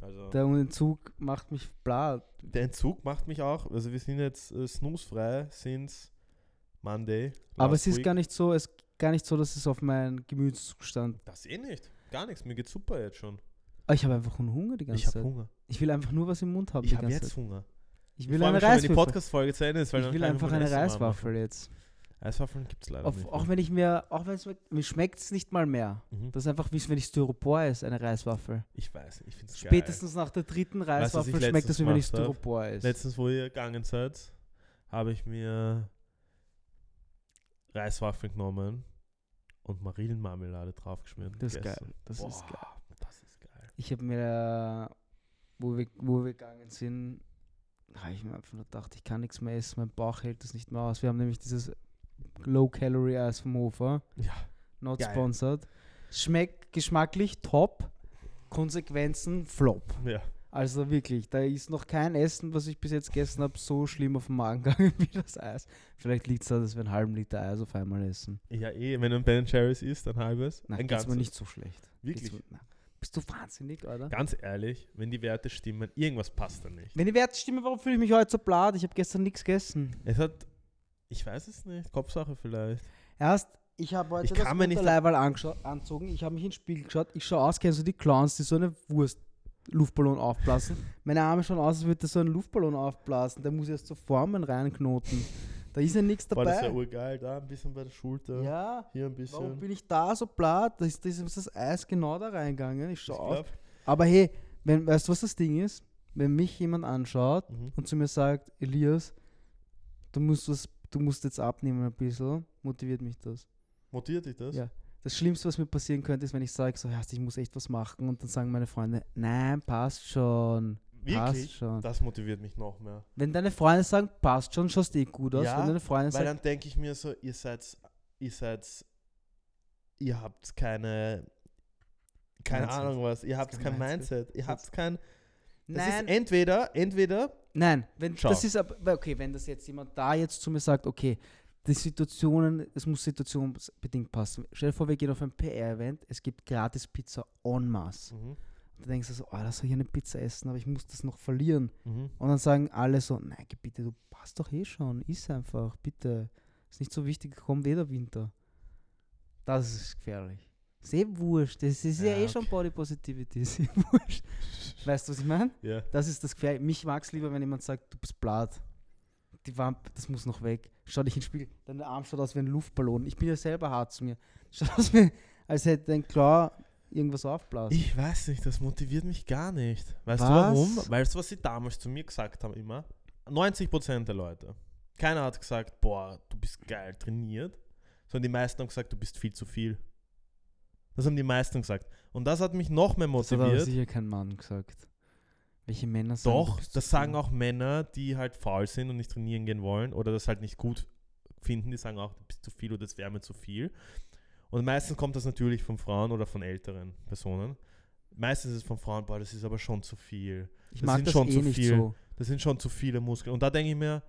Also Der Entzug macht mich blatt. der Entzug macht mich auch. Also wir sind jetzt äh, snoozefrei since Monday. Aber es ist week. gar nicht so, es gar nicht so, dass es auf meinen Gemütszustand. Das eh nicht. Gar nichts. Mir geht's super jetzt schon. Ah, Ich habe einfach einen Hunger die ganze Ich habe Zeit. Hunger. Ich will einfach nur was im Mund haben. Ich habe jetzt Zeit. Hunger. Ich Ich will freue eine mich schon, wenn die Reiswaffe. Podcast-Folge zu Ende ist. Weil Ich will einfach eine Reiswaffel jetzt. Eiswaffeln gibt es leider Auf, nicht. auch mehr. wenn ich mir, auch wenn es mir, schmeckt es nicht mal mehr. Mhm. Das ist einfach wie wenn ich Styropor ist, eine Reiswaffel. Ich weiß, ich finde es geil. Spätestens nach der dritten Weißt Reiswaffel schmeckt letztens es wie wenn ich? Styropor ist. Letztens, wo ihr gegangen seid, habe ich mir Reiswaffeln genommen und Marillenmarmelade draufgeschmiert. Das ist geil. Das Boah, ist geil. Das ist geil. Ich habe mir, äh, wo wir, wo wir gegangen sind, habe ich mir einfach nur gedacht, ich kann nichts mehr essen, mein Bauch hält das nicht mehr aus. Wir haben nämlich dieses Low-Calorie-Eis vom Hofer, Ja. not Geil. sponsored. Schmeckt geschmacklich top, Konsequenzen flop. Ja. Also wirklich, da ist noch kein Essen, was ich bis jetzt gegessen habe, so schlimm auf den Magen gegangen wie das Eis. Vielleicht liegt es daran, dass wir einen halben Liter Eis auf einmal essen. Ja, eh, wenn du ein Ben Jerry's isst, ein halbes. Nein, ein geht's ganzes. mir nicht so schlecht. Wirklich? Geht's mir- na. Bist du wahnsinnig, oder? Ganz ehrlich, wenn die Werte stimmen, irgendwas passt da nicht. Wenn die Werte stimmen, warum fühle ich mich heute so blatt? Ich habe gestern nichts gegessen. Es hat, ich weiß es nicht, Kopfsache vielleicht. Erst, Ich habe heute Ich das kann mir nicht- Unterleiberl angezogen. Ich habe mich ins Spiegel geschaut. Ich schaue aus, kennst du die Clowns, die so eine Wurst Luftballon aufblasen? Meine Arme schauen aus, als würde so ein Luftballon aufblasen. Da muss ich erst so Formen reinknoten. Da ist ja nichts War das ja dabei. urgeil, da ein bisschen bei der Schulter, Ja, hier ein warum bisschen. bin ich da so platt? Da ist, da ist das Eis genau da reingegangen. Ich schaue glaub, Aber hey, wenn, weißt du, was das Ding ist? Wenn mich jemand anschaut mhm. und zu mir sagt, Elias, du musst, was, du musst jetzt abnehmen ein bisschen, motiviert mich das. Motiviert dich das? Ja. Das Schlimmste, was mir passieren könnte, ist, wenn ich sage, so, ich muss echt was machen und dann sagen meine Freunde, nein, passt schon. Passt Wirklich? schon. Das motiviert mich noch mehr. Wenn deine Freunde sagen, passt schon, schaust eh gut aus. Ja, wenn deine Freunde Weil sagen, dann denke ich mir so, ihr seid, ihr seid, ihr habt keine, keine Mindset. Ahnung was, ihr habt kein kein Mindset. Mindset, ihr habt kein, das nein, ist entweder, entweder, nein, wenn, Schau. das ist, aber- okay, wenn das jetzt jemand da jetzt zu mir sagt, okay, die Situationen, es muss situationsbedingt passen. Stell dir vor, wir gehen auf ein PR-Event, es gibt gratis Pizza en masse. mhm, Da denkst du so, oh, lass hier eine Pizza essen, aber ich muss das noch verlieren. mhm. Und dann sagen alle so, nein, bitte, du passt doch eh schon, iss einfach, bitte. Ist nicht so wichtig, kommt eh der Winter. Das ist gefährlich. Ist eh wurscht, das ist ja, Ja, eh schon Body Positivity, ist eh wurscht. Weißt du, was ich meine? ja. Das ist das Gefährliche. Mich mag es lieber, wenn jemand sagt, du bist blatt. Die Wampe, das muss noch weg. Schau dich ins Spiegel. Dein Arm schaut aus wie ein Luftballon. Ich bin ja selber hart zu mir. Schaut aus wie, als hätte dein Klar irgendwas aufblasen. Ich weiß nicht, das motiviert mich gar nicht. Weißt Was? du warum? Weißt du, was sie damals zu mir gesagt haben immer? 90% der Leute. Keiner hat gesagt, boah, du bist geil trainiert, sondern die meisten haben gesagt, du bist viel zu viel. Das haben die meisten gesagt. Und das hat mich noch mehr das hat motiviert. sicher kein Mann gesagt. Welche Männer sagen Doch, das sagen auch Männer, die halt faul sind und nicht trainieren gehen wollen oder das halt nicht gut finden. Die sagen auch, du bist zu viel oder das wäre mir zu viel. Und meistens kommt das natürlich von Frauen oder von älteren Personen. Meistens ist es von Frauen, boah, das ist aber schon zu viel. Ich das mag sind das schon eh zu nicht viel. so. Das sind schon zu viele Muskeln. Und da denke ich mir,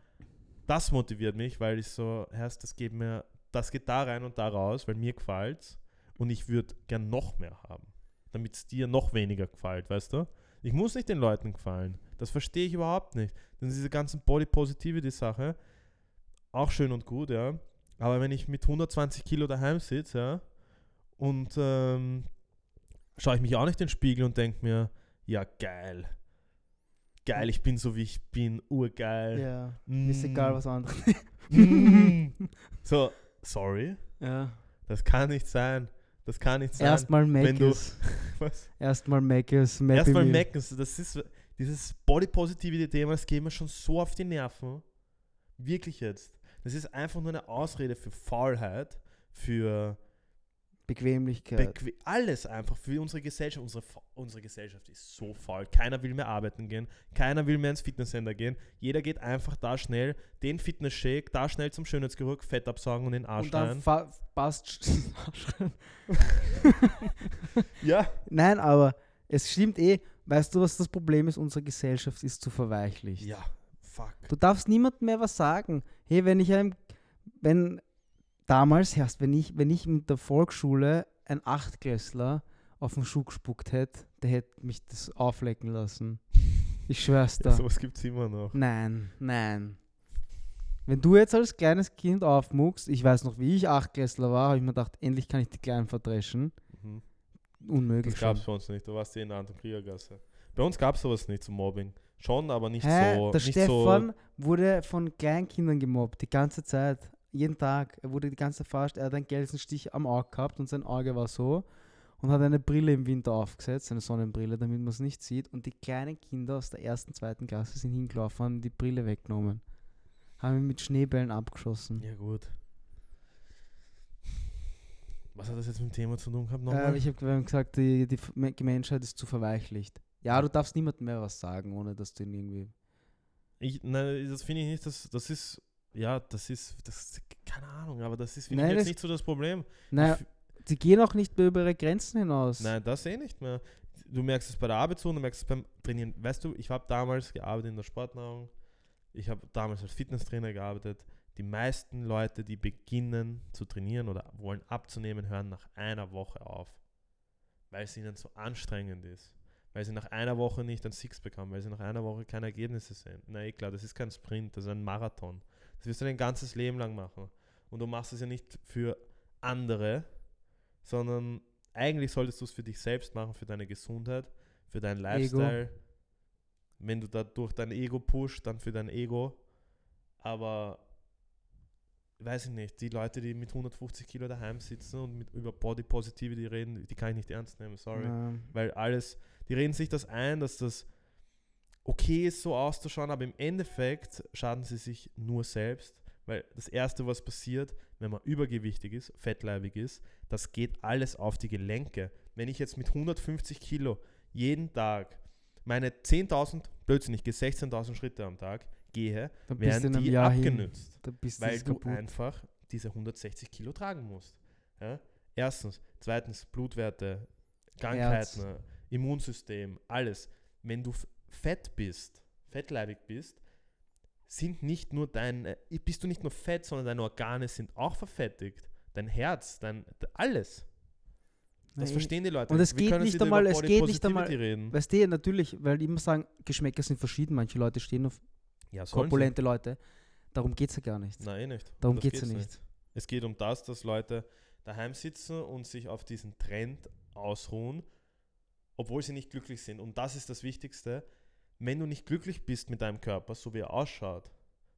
das motiviert mich, weil ich so, Herrst, das geht mir, das geht da rein und da raus, weil mir gefällt's und ich würde gern noch mehr haben, damit es dir noch weniger gefällt, weißt du? Ich muss nicht den Leuten gefallen. Das verstehe ich überhaupt nicht. Denn diese ganzen Body Positivity Sache, auch schön und gut, ja. Aber wenn ich mit 120 Kilo daheim sitze, ja, und ähm, schaue ich mich auch nicht in den Spiegel und denke mir, ja geil. Geil, ich bin so wie ich bin, urgeil. Ja. Mm. Ist egal, was andere. Mm. so, sorry, ja. das kann nicht sein. Das kann nicht sein. Erstmal Was? Erstmal. Happy Erstmal so, Das ist dieses Body Positivity Thema, das geht mir schon so auf die Nerven. Wirklich jetzt. Das ist einfach nur eine Ausrede für Faulheit, für Bequemlichkeit. Beque alles einfach für unsere Gesellschaft. Unsere, unsere Gesellschaft ist so faul. Keiner will mehr arbeiten gehen. Keiner will mehr ins Fitnesscenter gehen. Jeder geht einfach da schnell, den Fitness-Shake, da schnell zum Schönheitsgeruch, Fett absaugen und den Arsch und dann rein. passt. Ja. Nein, aber es stimmt eh. Weißt du, was das Problem ist? Unsere Gesellschaft ist zu verweichlicht. Ja. Fuck. Du darfst niemandem mehr was sagen. Hey, wenn ich einem, wenn damals, erst wenn ich, wenn ich mit der Volksschule ein Achtklässler auf den Schuh gespuckt hätte, der hätte mich das auflecken lassen. Ich schwör's Ja, da. sowas gibt es immer noch. Nein, nein. Wenn du jetzt als kleines Kind aufmuckst, ich weiß noch, wie ich Achtklässler war, habe ich mir gedacht, endlich kann ich die Kleinen verdreschen. Mhm. Unmöglich. Das gab es bei uns nicht. Du warst eh in der Anton Kriegergasse. Bei uns gab es sowas nicht zum Mobbing. Schon, aber nicht Hä? so. der nicht Stefan wurde von Kleinkindern gemobbt, die ganze Zeit. Jeden Tag. Er wurde die ganze verarscht. Er hat einen Gelsenstich am Auge gehabt und sein Auge war so. Und hat eine Brille im Winter aufgesetzt, eine Sonnenbrille, damit man es nicht sieht. Und die kleinen Kinder aus der ersten, zweiten Klasse sind hingelaufen, haben die Brille weggenommen. Haben ihn mit Schneebällen abgeschossen. Ja, gut. Was hat das jetzt mit dem Thema zu tun gehabt? Äh, Nochmal? ich habe gesagt, die, die Menschheit ist zu verweichlicht. Ja, du darfst niemandem mehr was sagen, ohne dass du ihn irgendwie. Ich, nein, das finde ich nicht, das, das ist, ja, das ist, das keine Ahnung, aber das ist Nein, ich jetzt das- nicht so das Problem. Naja, Ich- sie gehen auch nicht mehr über ihre Grenzen hinaus. Nein, das eh nicht mehr. Du merkst es bei der Arbeit so, du merkst es beim Trainieren. Weißt du, ich habe damals gearbeitet in der Sportnahrung, ich habe damals als Fitnesstrainer gearbeitet. Die meisten Leute, die beginnen zu trainieren oder wollen abzunehmen, hören nach einer Woche auf, weil es ihnen so anstrengend ist. Weil sie nach einer Woche nicht ein Six bekommen, weil sie nach einer Woche keine Ergebnisse sehen. Na eh klar, das ist kein Sprint, das ist ein Marathon. Das wirst du dein ganzes Leben lang machen. Und du machst es ja nicht für andere, sondern eigentlich solltest du es für dich selbst machen, für deine Gesundheit, für deinen Lifestyle. Wenn du da durch dein Ego pusht, dann für dein Ego. Aber weiß ich nicht, die Leute, die mit 150 Kilo daheim sitzen und mit, über Body Positivity reden, die kann ich nicht ernst nehmen, sorry. Ähm, Weil alles, die reden sich das ein, dass das okay ist, so auszuschauen, aber im Endeffekt schaden sie sich nur selbst. Weil das Erste, was passiert, wenn man übergewichtig ist, fettleibig ist, das geht alles auf die Gelenke. Wenn ich jetzt mit 150 Kilo jeden Tag meine 10.000, Blödsinn, ich gehe 16.000 Schritte am Tag, gehe, da bist du werden die Jahr abgenützt weil du kaputt. einfach diese 160 Kilo tragen musst. Ja? Erstens. Zweitens, Blutwerte, Krankheiten, Immunsystem, alles. Wenn du fett bist, fettleibig bist, sind nicht nur dein, äh, bist du nicht nur fett, sondern deine Organe sind auch verfettigt. Dein Herz, dein, alles. Das Nein, verstehen die Leute. Und es geht nicht einmal- es geht nicht einmal- reden? Weißt du, natürlich, weil die immer sagen, Geschmäcker sind verschieden. Manche Leute stehen auf Ja, sollen sie. korpulente Leute. Darum geht es ja gar nicht. Nein, nicht. Darum geht es ja nicht. Es geht um das, dass Leute daheim sitzen und sich auf diesen Trend ausruhen, obwohl sie nicht glücklich sind. Und das ist das Wichtigste. Wenn du nicht glücklich bist mit deinem Körper, so wie er ausschaut,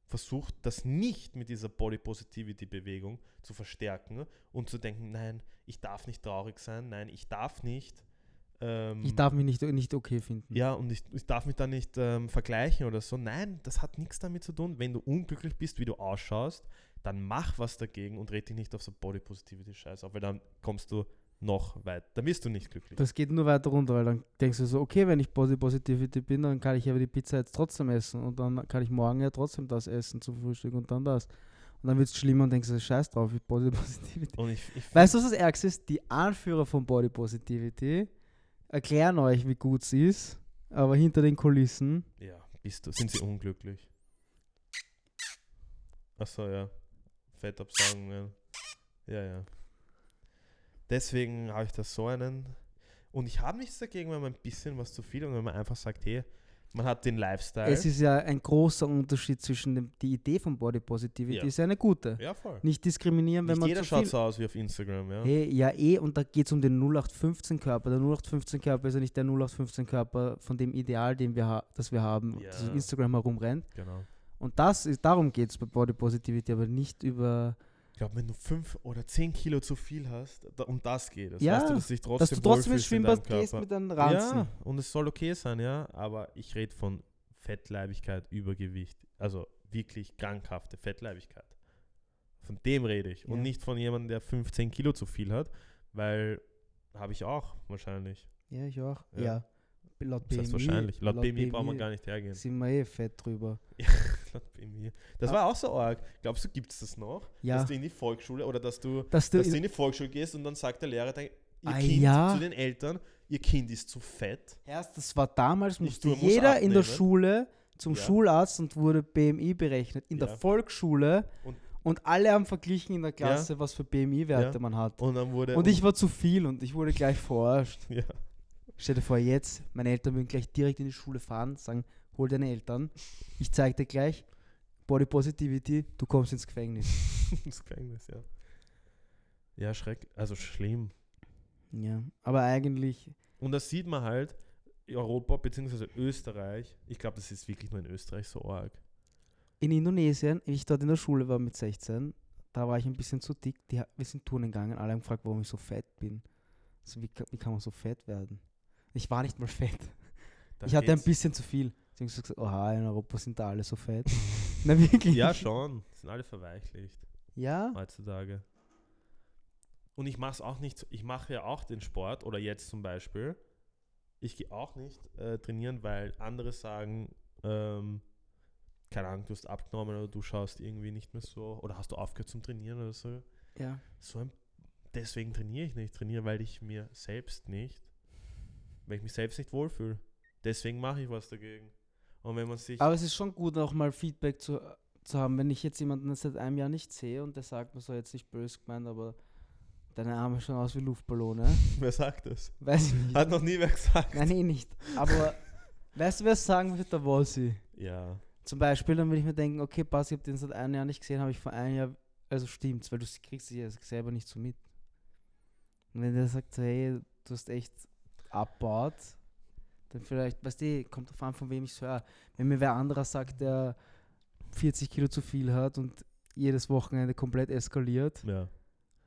versuch das nicht mit dieser Body Positivity Bewegung zu verstärken und zu denken, nein, ich darf nicht traurig sein, nein, ich darf nicht. ähm, Ich darf mich nicht, nicht okay finden. ja, und ich, ich darf mich da nicht ähm, vergleichen oder so. Nein, das hat nichts damit zu tun. Wenn du unglücklich bist, wie du ausschaust, dann mach was dagegen und red dich nicht auf so Body Positivity Scheiß auf, weil dann kommst du noch weit. Dann wirst du nicht glücklich. Das geht nur weiter runter, weil dann denkst du so, okay, wenn ich Body Positivity bin, dann kann ich aber die Pizza jetzt trotzdem essen und dann kann ich morgen ja trotzdem das essen zum Frühstück und dann das. Und dann wird es schlimmer und denkst du, scheiß drauf, ich Body Positivity. Ich, ich Weißt du, was das Ärgste ist? Die Anführer von Body Positivity erklären euch, wie gut es ist, aber hinter den Kulissen, ja, bist du, sind sie unglücklich. Achso, ja. Fettabsaugungen. Ja, ja. Deswegen habe ich da so einen. Und ich habe nichts dagegen, wenn man ein bisschen was zu viel und wenn man einfach sagt, hey, man hat den Lifestyle. es ist ja ein großer Unterschied zwischen dem, die Idee von Body Positivity Ja. ist ja eine gute. ja, voll. Nicht diskriminieren, wenn Nicht man jeder schaut so aus wie auf Instagram, ja. Hey, ja, eh, und da geht es um den 0815-Körper. Der 0815-Körper ist ja nicht der 0815-Körper von dem Ideal, den wir das wir haben, Ja. das auf Instagram herumrennt. Genau. Und das ist, darum geht es bei Body Positivity, aber nicht über, Ich glaube, wenn du fünf oder zehn Kilo zu viel hast, da, um das geht es. Ja, weißt du, dass, dich trotzdem dass du trotzdem ins Schwimmbad gehst mit einem Ranzen. Ja, und es soll okay sein, ja. Aber ich rede von Fettleibigkeit, Übergewicht. Also wirklich krankhafte Fettleibigkeit. Von dem rede ich. Und Ja. nicht von jemandem, der 15 Kilo zu viel hat, weil habe ich auch wahrscheinlich. Ja, ich auch. Ja. Ja. Laut Das heißt wahrscheinlich. Laut, BMI, braucht man gar nicht hergehen. Sind wir eh fett drüber. Laut BMI. Das Ah. war auch so arg. Glaubst du, gibt es das noch? Ja. Dass du in die Volksschule oder dass du Dass du, dass du in die Volksschule gehst und dann sagt der Lehrer, dein, ihr Ah, Kind ja. zu den Eltern, ihr Kind ist zu fett. erst, das war damals, musste muss jeder in der abnehmen. Schule zum Ja. Schularzt und wurde BMI berechnet. In Ja. der Volksschule. Und- Und, alle haben verglichen in der Klasse, was für BMI-Werte Ja. man hat. Und. Und ich war zu viel und ich wurde gleich verarscht. Ja. Stell dir vor, jetzt, meine Eltern würden gleich direkt in die Schule fahren, sagen, hol deine Eltern. Ich zeig dir gleich, Body Positivity, du kommst ins Gefängnis. das Gefängnis, ja. Ja, schreck. Also schlimm. Ja, aber eigentlich, Und das sieht man halt, Europa bzw. Österreich, ich glaube, das ist wirklich nur in Österreich so arg. in Indonesien, ich dort in der Schule war mit 16, da war ich ein bisschen zu dick. Die, wir sind Touren gegangen, alle haben gefragt, warum ich so fett bin. Also wie, wie kann man so fett werden? Ich war nicht mal fett. Da ich hatte ein geht's- bisschen zu viel. Sie haben gesagt, oha, in Europa sind da alle so fett. Na wirklich? Ja, schon. Sind alle verweichlicht Ja? heutzutage. Und ich mache es auch nicht, ich mache ja auch den Sport oder jetzt zum Beispiel. Ich gehe auch nicht äh, trainieren, weil andere sagen, ähm, keine Ahnung, du hast abgenommen oder du schaust irgendwie nicht mehr so oder hast du aufgehört zum Trainieren oder so. Ja. so ein, deswegen trainiere ich nicht. Ich trainiere, weil ich mir selbst nicht, weil ich mich selbst nicht wohlfühle. Deswegen mache ich was dagegen. Und wenn man sich. Aber es ist schon gut, auch mal Feedback zu, zu haben, wenn ich jetzt jemanden seit einem Jahr nicht sehe und der sagt mir so jetzt nicht böse gemeint, aber deine Arme schauen aus wie Luftballone. wer sagt das? Weiß ich nicht. Hat noch nie wer gesagt. Nein, eh nicht. Aber weißt du, wer es sagen wird? Der Wossi. Ja. Zum Beispiel, dann würde ich mir denken, okay, pass, ich habe den seit einem Jahr nicht gesehen, habe ich vor einem Jahr also stimmt's, weil du kriegst es ja selber nicht so mit. Und wenn der sagt, hey, du hast echt abbaut, dann vielleicht, weißt du, kommt drauf an, von wem ich es höre. Wenn mir wer anderer sagt, der 40 Kilo zu viel hat und jedes Wochenende komplett eskaliert, Ja.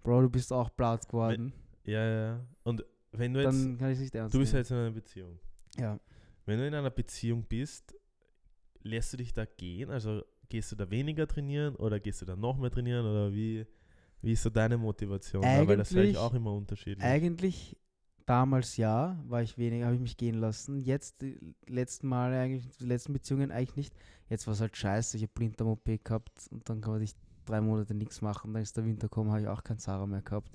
Bro, du bist auch blatt geworden, Ja, ja. Und wenn du jetzt, dann kann ich nicht ernst du bist ja nehmen. jetzt in einer Beziehung. Ja. Wenn du in einer Beziehung bist, lässt du dich da gehen? Also gehst du da weniger trainieren oder gehst du da noch mehr trainieren oder wie, wie ist so deine Motivation? da? Weil das Eigentlich- auch immer unterschiedlich. Eigentlich damals ja, war ich weniger, habe ich mich gehen lassen. Jetzt die letzten Male eigentlich, die letzten Beziehungen eigentlich nicht. Jetzt war es halt scheiße, ich habe Blinddarm-OP gehabt und dann kann man sich drei Monate nichts machen. Dann ist der Winter gekommen, habe ich auch kein Sarah mehr gehabt.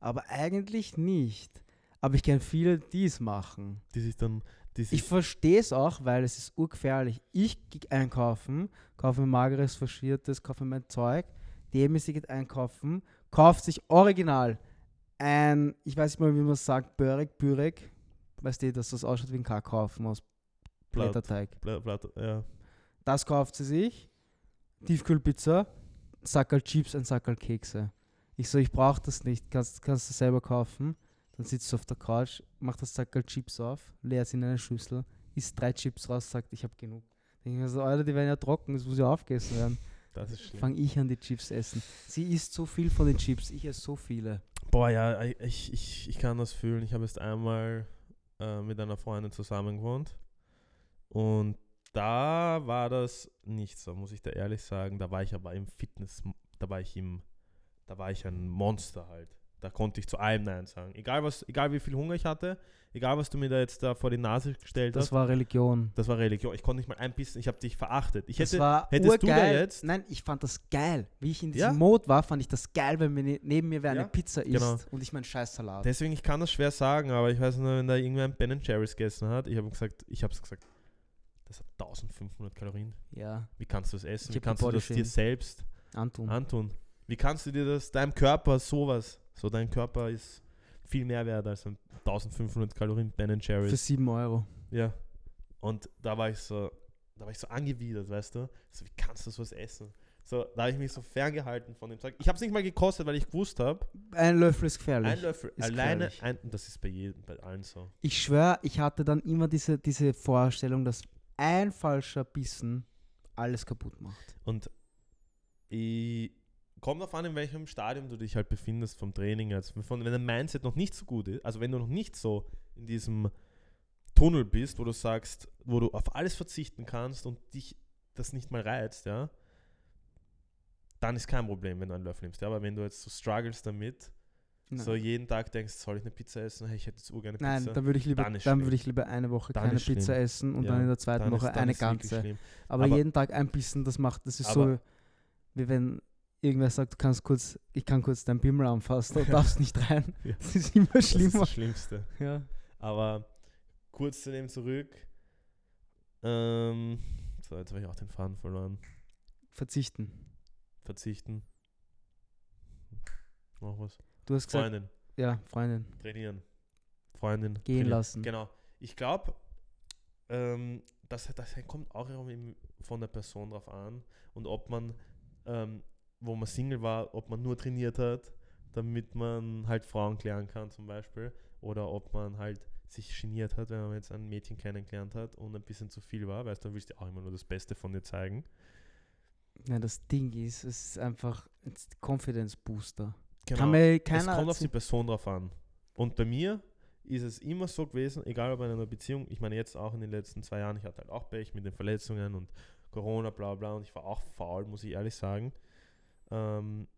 Aber eigentlich nicht. Aber ich kenne viele, die es machen. die sich dann, die sich, Ich verstehe es auch, weil es ist urgefährlich. Ich gehe einkaufen, kaufe mir mageres, faschiertes, kaufe mir mein Zeug. Demisi geht einkaufen, kauft sich original ein, ich weiß nicht mal, wie man es sagt, Börek, Bürek. Weißt du, dass das ausschaut wie ein Kackhaufen aus Blätterteig. Blatt, Blatt, ja. Das kauft sie sich. Tiefkühlpizza, Sackerl Chips, ein Sackerl Kekse. Ich so, ich brauche das nicht, kannst, kannst du selber kaufen. Dann sitzt du auf der Couch, macht das Sackerl Chips auf, leert es in eine Schüssel, isst drei Chips raus, sagt, ich habe genug. Denke ich mir so, Alter, die werden ja trocken, das muss ja aufgegessen werden. Das ist schlimm. Fange ich an, die Chips essen. Sie isst so viel von den Chips, ich esse so viele. Boah, ja, ich, ich, ich kann das fühlen. Ich habe jetzt einmal äh, mit einer Freundin zusammen gewohnt und da war das nicht so, muss ich da ehrlich sagen. Da war ich aber im Fitness, da war ich im, da war ich ein Monster halt. Da konnte ich zu allem Nein sagen. Egal was, egal wie viel Hunger ich hatte, egal was du mir da jetzt da vor die Nase gestellt Das hast, war Religion. das war Religion. Ich konnte nicht mal ein bisschen, ich habe dich verachtet. Ich Das hätte, war hättest du da urgeil. jetzt- Nein, ich fand das geil. Wie ich in Ja. diesem Mode war, fand ich das geil, wenn mir ne- neben mir wer Ja, eine Pizza isst genau. und ich meinen Scheißsalat. Deswegen, ich kann das schwer sagen, aber ich weiß nur, wenn da irgendwer ein Ben Jerry's gegessen hat, ich habe gesagt, ich habe es gesagt, das hat 1500 Kalorien. Ja, Wie kannst du das essen? Ich Wie kannst du das dir selbst Anton. antun? Wie kannst du dir das, deinem Körper sowas, so dein Körper ist viel mehr wert als ein 1500 Kalorien Ben Für Jerry's. 7 Euro. Ja. Und da war ich so, da war ich so angewidert, weißt du? So, wie kannst du sowas essen? So, da habe ich mich so ferngehalten von dem Zeug. Ich habe es nicht mal gekostet, weil ich gewusst habe, Ein Löffel ist gefährlich. ein Löffel, Ist alleine, gefährlich. ein, das ist bei jedem, bei allen so. Ich schwöre, ich hatte dann immer diese, diese Vorstellung, dass ein falscher Bissen alles kaputt macht. Und ich, kommt darauf an, in welchem Stadium du dich halt befindest vom Training. Also von, wenn dein Mindset noch nicht so gut ist, also wenn du noch nicht so in diesem Tunnel bist, wo du sagst, wo du auf alles verzichten kannst und dich das nicht mal reizt, ja, dann ist kein Problem, wenn du einen Löffel nimmst. Ja, aber wenn du jetzt so struggles damit, Nein, so jeden Tag denkst, soll ich eine Pizza essen? Hey, ich hätte jetzt urgerne Nein Pizza. dann würde ich lieber, dann dann würde ich lieber eine Woche Dann keine. Pizza essen und Ja, dann in der zweiten Woche ist- eine ganze. Aber, Aber- jeden Tag ein Bissen, das macht, das ist so, wie wenn irgendwer sagt, du kannst kurz, ich kann kurz deinen Bimmel anfassen, du darfst nicht rein. Ja. Das ist immer Das ist schlimmer. das Schlimmste. Ja. Aber kurz zu dem zurück. Ähm, so, jetzt habe ich auch den Faden verloren. Verzichten. Verzichten. Noch was. Du hast gesagt, Freundin. ja, Freundin, Trainieren. Freundin. gehen trainieren. lassen. Genau. Ich glaube, ähm, das, das kommt auch von der Person drauf an und ob man, ähm, wo man Single war, ob man nur trainiert hat, damit man halt Frauen klären kann zum Beispiel oder ob man halt sich geniert hat, wenn man jetzt ein Mädchen kennengelernt hat und ein bisschen zu viel war, weißt du, dann willst du auch immer nur das Beste von dir zeigen. Ja, das Ding ist, es ist einfach ein Confidence Booster. Genau. Es kommt auf die Person drauf an. Und bei mir ist es immer so gewesen, egal ob in einer Beziehung, ich meine jetzt auch in den letzten zwei Jahren, ich hatte halt auch Pech mit den Verletzungen und Corona, bla bla, und ich war auch faul, muss ich ehrlich sagen. Ähm,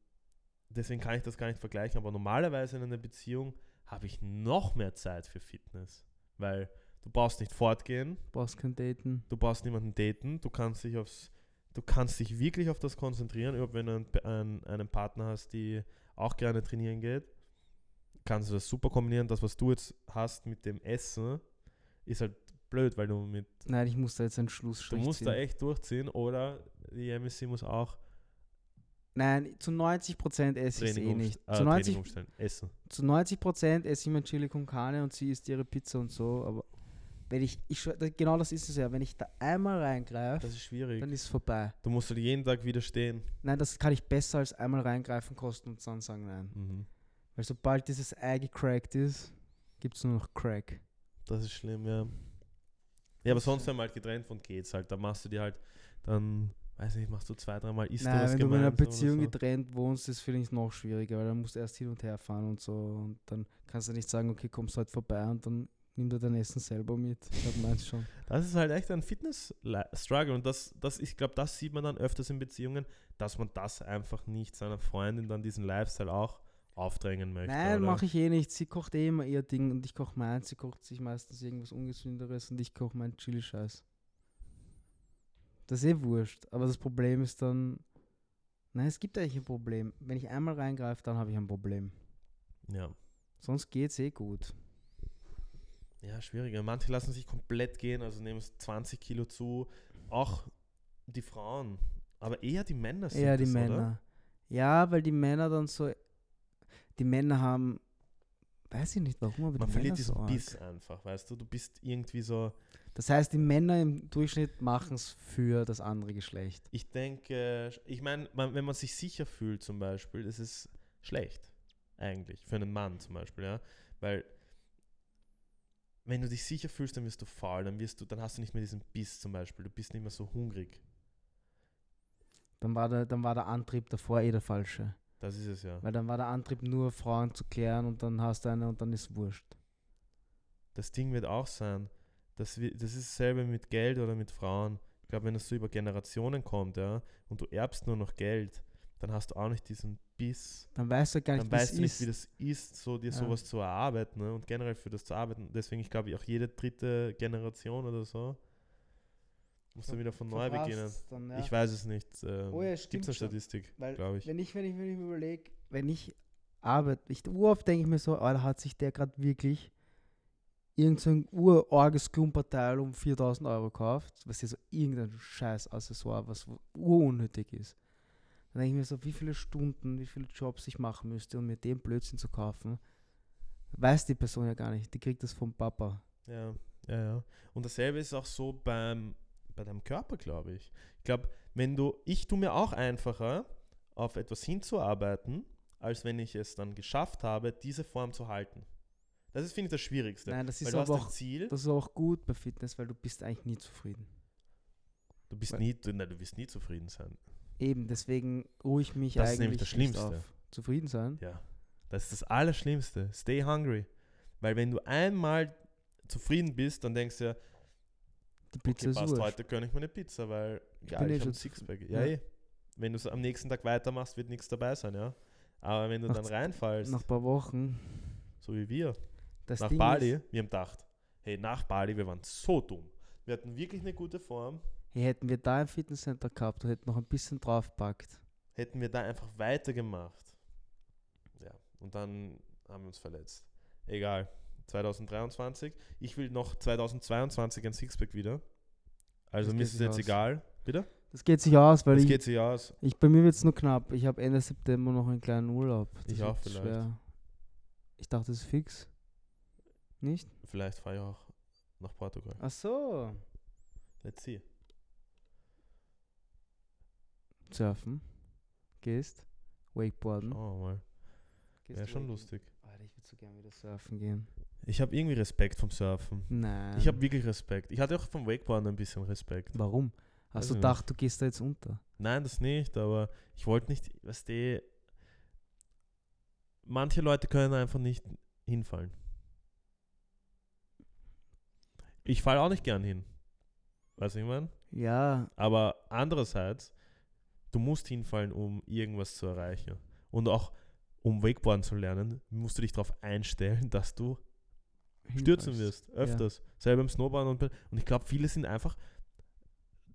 deswegen kann ich das gar nicht vergleichen, aber normalerweise in einer Beziehung habe ich noch mehr Zeit für Fitness, weil du brauchst nicht fortgehen, brauchst kein Daten. du brauchst niemanden daten, du kannst dich aufs, du kannst dich wirklich auf das konzentrieren, überhaupt wenn du einen, einen, einen Partner hast, die auch gerne trainieren geht, kannst du das super kombinieren. Das, was du jetzt hast mit dem Essen, ist halt blöd, weil du mit, Nein, ich muss da jetzt einen du Schlussstrich musst ziehen. da echt durchziehen oder die MSC muss auch Nein, zu 90% esse ich es eh nicht. zu, Training 90, umstellen, Essen. zu 90% esse ich mein Chili con Carne und sie isst ihre Pizza und so, aber Wenn ich, ich genau das ist es ja, wenn ich da einmal reingreife, Das ist schwierig. dann ist es vorbei. Du musst halt jeden Tag widerstehen. Nein, das kann ich besser als einmal reingreifen kosten und dann sagen nein. Mhm. Weil sobald dieses Ei gecrackt ist, gibt es nur noch Crack. Das ist schlimm, ja. Ja, aber sonst, wenn man halt getrennt von geht's halt, da machst du dir halt, dann, weiß nicht, machst du zwei, dreimal, isst du Nein, wenn du in einer Beziehung so. getrennt wohnst, ist finde ich noch schwieriger, weil dann musst du erst hin und her fahren und so. Und dann kannst du nicht sagen, okay, kommst heute vorbei und dann nimm dir dein Essen selber mit. Ich glaube, meinst schon. Das ist halt echt ein Fitness-Struggle und das, das ich glaube, das sieht man dann öfters in Beziehungen, dass man das einfach nicht seiner Freundin dann diesen Lifestyle auch aufdrängen möchte. Nein, mache ich eh nicht. Sie kocht eh immer ihr Ding und ich koche meins. Sie kocht sich meistens irgendwas Ungesünderes und ich koche meinen Chili-Scheiß. Das ist eh wurscht. Aber das Problem ist dann. Nein, es gibt eigentlich ein Problem. Wenn ich einmal reingreife, dann habe ich ein Problem. Ja. Sonst geht's eh gut. Ja, schwieriger. Manche lassen sich komplett gehen, also nehmen es 20 Kilo zu. Auch die Frauen. Aber eher die Männer sind Eher die das, Männer. Oder? Ja, weil die Männer dann so. Die Männer haben. Weiß ich nicht warum, aber Man die verliert Männer so diesen arg. Biss einfach, weißt du? Du bist irgendwie so. Das heißt, die Männer im Durchschnitt machen es für das andere Geschlecht. Ich denke, ich meine, wenn man sich sicher fühlt zum Beispiel, das ist schlecht. Eigentlich. Für einen Mann zum Beispiel, ja. Weil wenn du dich sicher fühlst, dann wirst du faul, dann wirst du, dann hast du nicht mehr diesen Biss zum Beispiel. Du bist nicht mehr so hungrig. Dann war der, dann war der Antrieb davor eh der falsche. Das ist es ja. Weil dann war der Antrieb nur Frauen zu klären und dann hast du eine und dann ist wurscht. Das Ding wird auch sein, wir, das ist dasselbe mit Geld oder mit Frauen. Ich glaube, wenn es so über Generationen kommt, ja, und du erbst nur noch Geld, dann hast du auch nicht diesen Biss. Dann weißt du gar nicht, Dann weißt du nicht, wie das ist, so dir Ja. sowas zu erarbeiten ne? und generell für das zu arbeiten. Deswegen, ich glaube, auch jede dritte Generation oder so muss dann wieder von neu beginnen. Dann, ja. Ich weiß es nicht. Ähm, Oh ja, Gibt es eine. Statistik, glaube ich. Wenn ich, wenn ich, wenn ich mir überlege, wenn ich arbeite, ich, uroft denke ich mir so, Alter, hat sich der gerade wirklich irgend so urorges Klumperteil um 4000 Euro gekauft, was ist so irgendein scheiß Accessoire, was urunnötig ist. Dann denke ich mir so, wie viele Stunden, wie viele Jobs ich machen müsste, um mir den Blödsinn zu kaufen. Weiß die Person ja gar nicht. Die kriegt das vom Papa. Ja, ja, ja. Und dasselbe ist auch so beim, bei deinem Körper, glaube ich. Ich glaube, wenn du, ich tue mir auch einfacher, auf etwas hinzuarbeiten, als wenn ich es dann geschafft habe, diese Form zu halten. Das ist, finde ich, das Schwierigste. Nein, das ist aber auch, Ziel, das ist auch gut bei Fitness, weil du bist eigentlich nie zufrieden. du bist weil- nie, du, nein, du wirst nie zufrieden sein. Eben, deswegen ruhe ich mich Das ist eigentlich nämlich das nicht Schlimmste. auf. Zufrieden sein? Ja, das ist das Allerschlimmste. Stay hungry. Weil wenn du einmal zufrieden bist, dann denkst du ja, Die Pizza okay, ist passt, heute gönne ich mir eine Pizza, weil ja, eh ich habe schon ein Sixpack. Ja, ja. eh. Wenn du es am nächsten Tag weitermachst, wird nichts dabei sein, ja. Aber wenn du Nach dann reinfallst, Nach ein paar Wochen. so wie wir, Das nach Ding Bali, Ist, wir haben gedacht, hey, nach Bali, wir waren so dumm. Wir hatten wirklich eine gute Form. hey, hätten wir da ein Fitnesscenter gehabt und hätten noch ein bisschen draufgepackt. Hätten wir da einfach weitergemacht. Ja, und dann haben wir uns verletzt. Egal. 2023. Ich will noch 2022 ein Sixpack wieder. Also Das mir ist es jetzt aus. egal. Bitte? Das geht sich aus, weil Das ich, geht sich aus. ich, bei mir wird es nur knapp. Ich habe Ende September noch einen kleinen Urlaub. Das Ich auch vielleicht. Ich dachte, das ist fix. Nicht? Vielleicht fahre ich auch nach Portugal. Ach so. Let's see. Surfen. Gehst. Wakeboarden. Wir mal. Gehst Wäre schon waken? lustig. Alter, ich würde so gerne wieder surfen gehen. Ich habe irgendwie Respekt vom Surfen. Nein. Ich habe wirklich Respekt. Ich hatte auch vom Wakeboarden ein bisschen Respekt. Warum? Hast du gedacht, du gehst da jetzt unter? Nein, das nicht, aber ich wollte nicht, was die. Manche Leute können einfach nicht hinfallen. Ich falle auch nicht gern hin. Weißt du, ich meine? Ja, Aber andererseits, du musst hinfallen, um irgendwas zu erreichen. Und auch um Wakeboarden zu lernen, musst du dich darauf einstellen, dass du stürzen hinfallst. wirst. Öfters. Selber im Snowboarden. Und, und ich glaube, viele sind einfach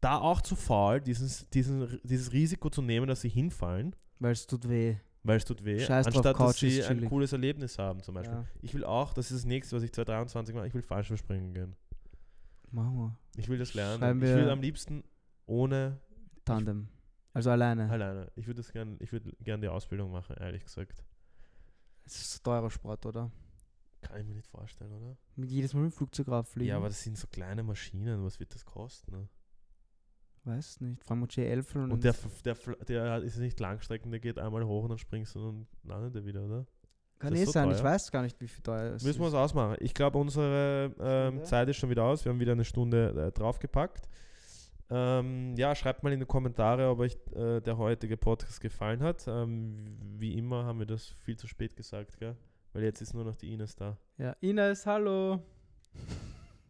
da auch zu faul, dieses, diesen, dieses Risiko zu nehmen, dass sie hinfallen, Weil es tut weh. weil es tut weh, Scheiß drauf, anstatt dass Couch ist sie ein cooles Erlebnis haben zum Beispiel. Ja. Ich will auch, das ist das nächste, was ich 2023 mache, ich will Fallschirmspringen gehen. Machen wir. Ich will das lernen. Schreiben ich will am liebsten ohne, Tandem. Also alleine. alleine. Ich würde das gern, ich würde gern die Ausbildung machen, ehrlich gesagt. Es ist ein teurer Sport, oder? Kann ich mir nicht vorstellen, oder? Mit jedes Mal mit dem Flugzeug rauffliegen. Ja, aber das sind so kleine Maschinen. Was wird das kosten? Ne? Weiß nicht. Fragen wir J11 und, Und der, der, der, der ist nicht Langstrecken, der geht einmal hoch und dann springst du und landet er wieder, oder? Kann ist eh sein. Ich weiß gar nicht, wie viel teuer es Müssen wir ist. es ausmachen. Ich glaube, unsere ähm? Zeit ist schon wieder aus. Wir haben wieder eine Stunde äh, draufgepackt. Ähm, ja, schreibt mal in die Kommentare, ob euch äh, der heutige Podcast gefallen hat. Ähm, wie immer haben wir das viel zu spät gesagt, gell? Weil jetzt ist nur noch die Ines da. Ja, Ines, hallo.